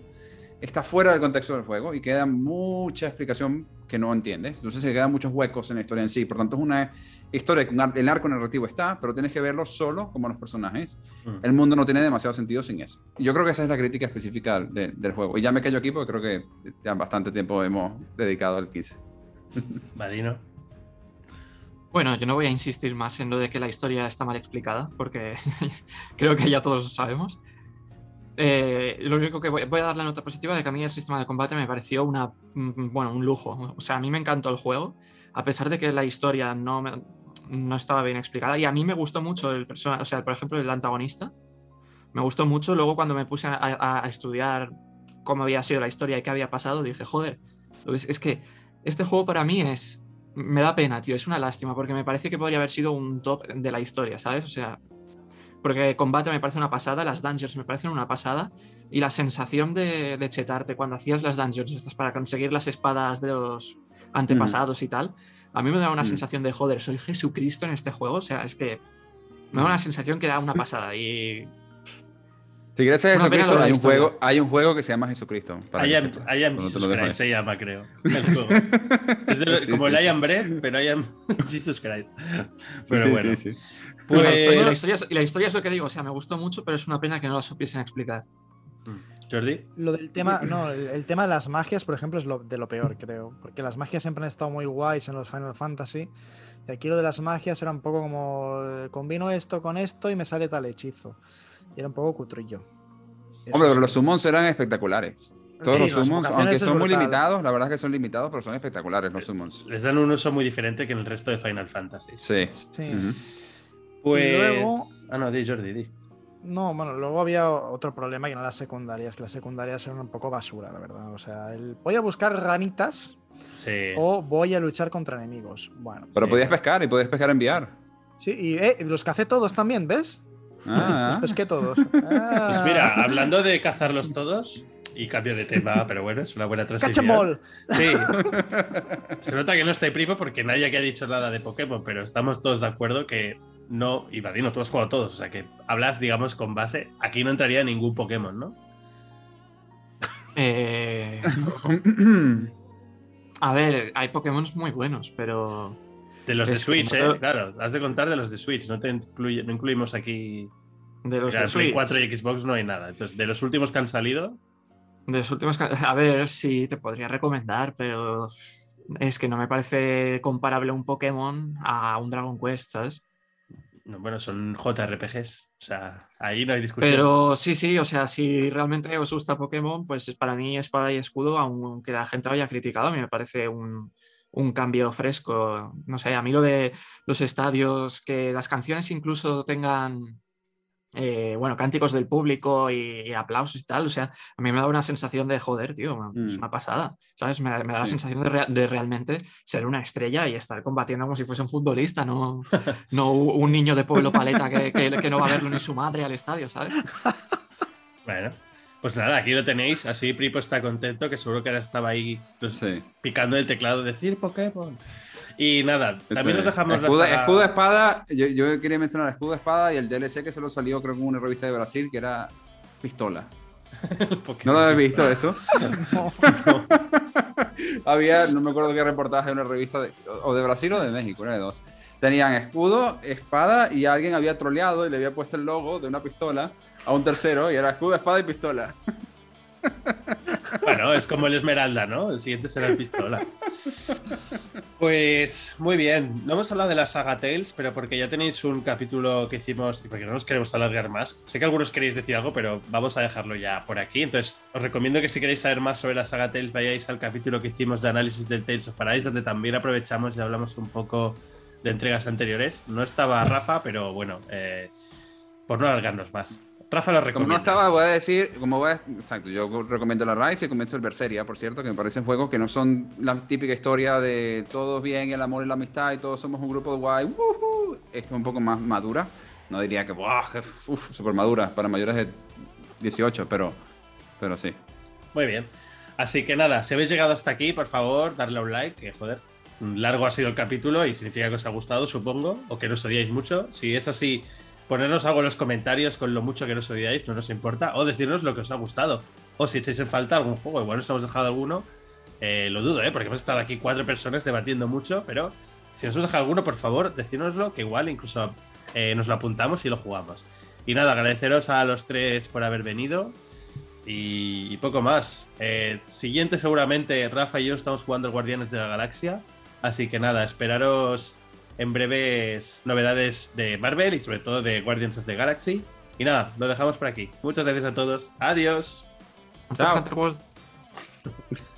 está fuera del contexto del juego y queda mucha explicación que no entiendes. Entonces se quedan muchos huecos en la historia en sí. Por tanto, es una historia que el arco narrativo está, pero tienes que verlo solo como los personajes. El mundo no tiene demasiado sentido sin eso. Y yo creo que esa es la crítica específica de- del juego. Y ya me callo aquí porque creo que ya bastante tiempo hemos dedicado al 15. Vadino. Bueno, yo no voy a insistir más en lo de que la historia está mal explicada, porque creo que ya todos lo sabemos. Eh, lo único que voy, a dar la nota positiva de que a mí el sistema de combate me pareció una, mm, bueno, un lujo. O sea, a mí me encantó el juego, a pesar de que la historia no, no estaba bien explicada. Y a mí me gustó mucho el personaje, o sea, por ejemplo, el antagonista. Me gustó mucho. Luego, cuando me puse a, estudiar cómo había sido la historia y qué había pasado, dije, joder, es que este juego para mí es. Me da pena, tío, es una lástima, porque me parece que podría haber sido un top de la historia, ¿sabes? O sea, porque combate me parece una pasada, las dungeons me parecen una pasada, y la sensación de, de chetarte cuando hacías las dungeons estas para conseguir las espadas de los antepasados y tal, a mí me da una Mm. sensación de, joder, soy Jesucristo en este juego, o sea, es que me da una sensación que da una pasada, y Si quieres ser Jesucristo, hay un, juego, hay un juego que se llama Jesucristo. para I que am. I am Jesus. Christ se llama, creo. El juego. Es de Sí, como sí, el I sí. am bread, pero I am Jesus Christ. Pero Sí, bueno. La, historia, la Pues. historia es- y la historia es lo que digo, o sea, me gustó mucho, pero es una pena que no la supiesen explicar. Jordi. Lo del tema, no, el, el tema de las magias, por ejemplo, es lo, de lo peor, creo. Porque las magias siempre han estado muy guays en los Final Fantasy. Y aquí lo de las magias era un poco como eh, combino esto con esto y me sale tal hechizo. Y era un poco cutrillo. Eso Hombre, pero los summons eran espectaculares. Todos Sí, los summons, aunque son muy limitados, la verdad es que son limitados, pero son espectaculares los summons. Les dan un uso muy diferente que en el resto de Final Fantasy. Sí. Sí. Pues. luego- Ah, no, di Jordi, di. No, bueno, luego había otro problema que eran las secundarias, que las secundarias eran un poco basura, la verdad. O sea, el, voy a buscar ranitas Sí. o voy a luchar contra enemigos. Bueno, Pero Sí. podías pescar y podías pescar enviar. sí, y eh, los cacé todos también, ¿ves? Ah, Los pesqué todos. Pues Ah. mira, hablando de cazarlos todos, y cambio de tema, pero bueno, es una buena transición. ¡Cachemol! Sí. Se nota que no está primo porque nadie aquí ha dicho nada de Pokémon, pero estamos todos de acuerdo que no. Y Vadino, tú has jugado a todos, o sea que hablas, digamos, con base. Aquí no entraría ningún Pokémon, ¿no? Eh, a ver, hay Pokémon muy buenos, pero De los de Switch, ¿eh? Claro, has de contar de los de Switch, no, te incluye- no incluimos aquí. de los Mira, de Switch, 4 y Xbox no hay nada. Entonces, de los últimos que han salido, de los últimos, a ver si te podría recomendar, pero es que no me parece comparable un Pokémon a un Dragon Quest, ¿sabes? No, bueno, son JRPGs. O sea, ahí no hay discusión. Pero sí, sí, o sea, si realmente os gusta Pokémon, pues para mí Espada y Escudo, aunque la gente lo haya criticado, a mí me parece un, un cambio fresco. No sé, a mí lo de los estadios, que las canciones incluso tengan, eh, bueno, cánticos del público y, y aplausos y tal, o sea, a mí me da una sensación de joder, tío, es Mm. una pasada, ¿sabes? Me, me da la sensación de, rea- de realmente ser una estrella y estar combatiendo como si fuese un futbolista, no, no un niño de pueblo paleta que, que- que no va a verlo ni su madre al estadio, ¿sabes? Bueno, pues nada, aquí lo tenéis. Así Pripo está contento, que seguro que ahora estaba ahí pues, sí. picando el teclado, decir Pokémon. Y nada, también nos dejamos escudo, la saga- escudo, espada. Yo, yo quería mencionar escudo, espada y el DLC que solo salió, creo que en una revista de Brasil, que era pistola. ¿No lo Pistola. visto eso? Había, no me acuerdo qué reportaje de una revista de- o de Brasil o de México, una de dos. Tenían escudo, espada y alguien había troleado y le había puesto el logo de una pistola a un tercero y era escudo, espada y pistola. Bueno, es como el Esmeralda, ¿no? El siguiente será el Pistola. Pues muy bien. No hemos hablado de la saga Tales, pero porque ya tenéis un capítulo que hicimos y porque no nos queremos alargar más. Sé que algunos queréis decir algo, pero vamos a dejarlo ya por aquí. Entonces, os recomiendo que si queréis saber más sobre la saga Tales, vayáis al capítulo que hicimos de análisis del Tales of Arise, donde también aprovechamos y hablamos un poco de entregas anteriores. No estaba Rafa, pero bueno, eh, por no alargarnos más. Rafa lo Como recomienda. no estaba, voy a decir, como voy a, exacto, yo recomiendo la Rise y recomiendo el Berseria, por cierto, que me parecen juegos que no son la típica historia de todos bien, el amor y la amistad y todos somos un grupo de guay. Esto es un poco más madura. No diría que, ¡buah! Uf, super madura para mayores de 18, pero, pero sí. Muy bien. Así que nada, si habéis llegado hasta aquí, por favor, darle a un like, que joder, largo ha sido el capítulo y significa que os ha gustado, supongo, o que nos odiáis mucho. Si es así, ponernos algo en los comentarios con lo mucho que nos odiáis, no nos importa, o decirnos lo que os ha gustado. o si echáis en falta algún juego, igual nos hemos dejado alguno, eh, lo dudo, ¿eh? porque hemos estado aquí cuatro personas debatiendo mucho, pero si nos hemos dejado alguno, por favor, decídnoslo, que igual incluso eh, nos lo apuntamos y lo jugamos. Y nada, agradeceros a los tres por haber venido. Y, poco más. Eh, siguiente, seguramente, Rafa y yo estamos jugando Guardianes de la Galaxia. Así que nada, esperaros en breves novedades de Marvel y sobre todo de Guardians of the Galaxy. Y nada, lo dejamos por aquí. Muchas gracias a todos. Adiós. Chao.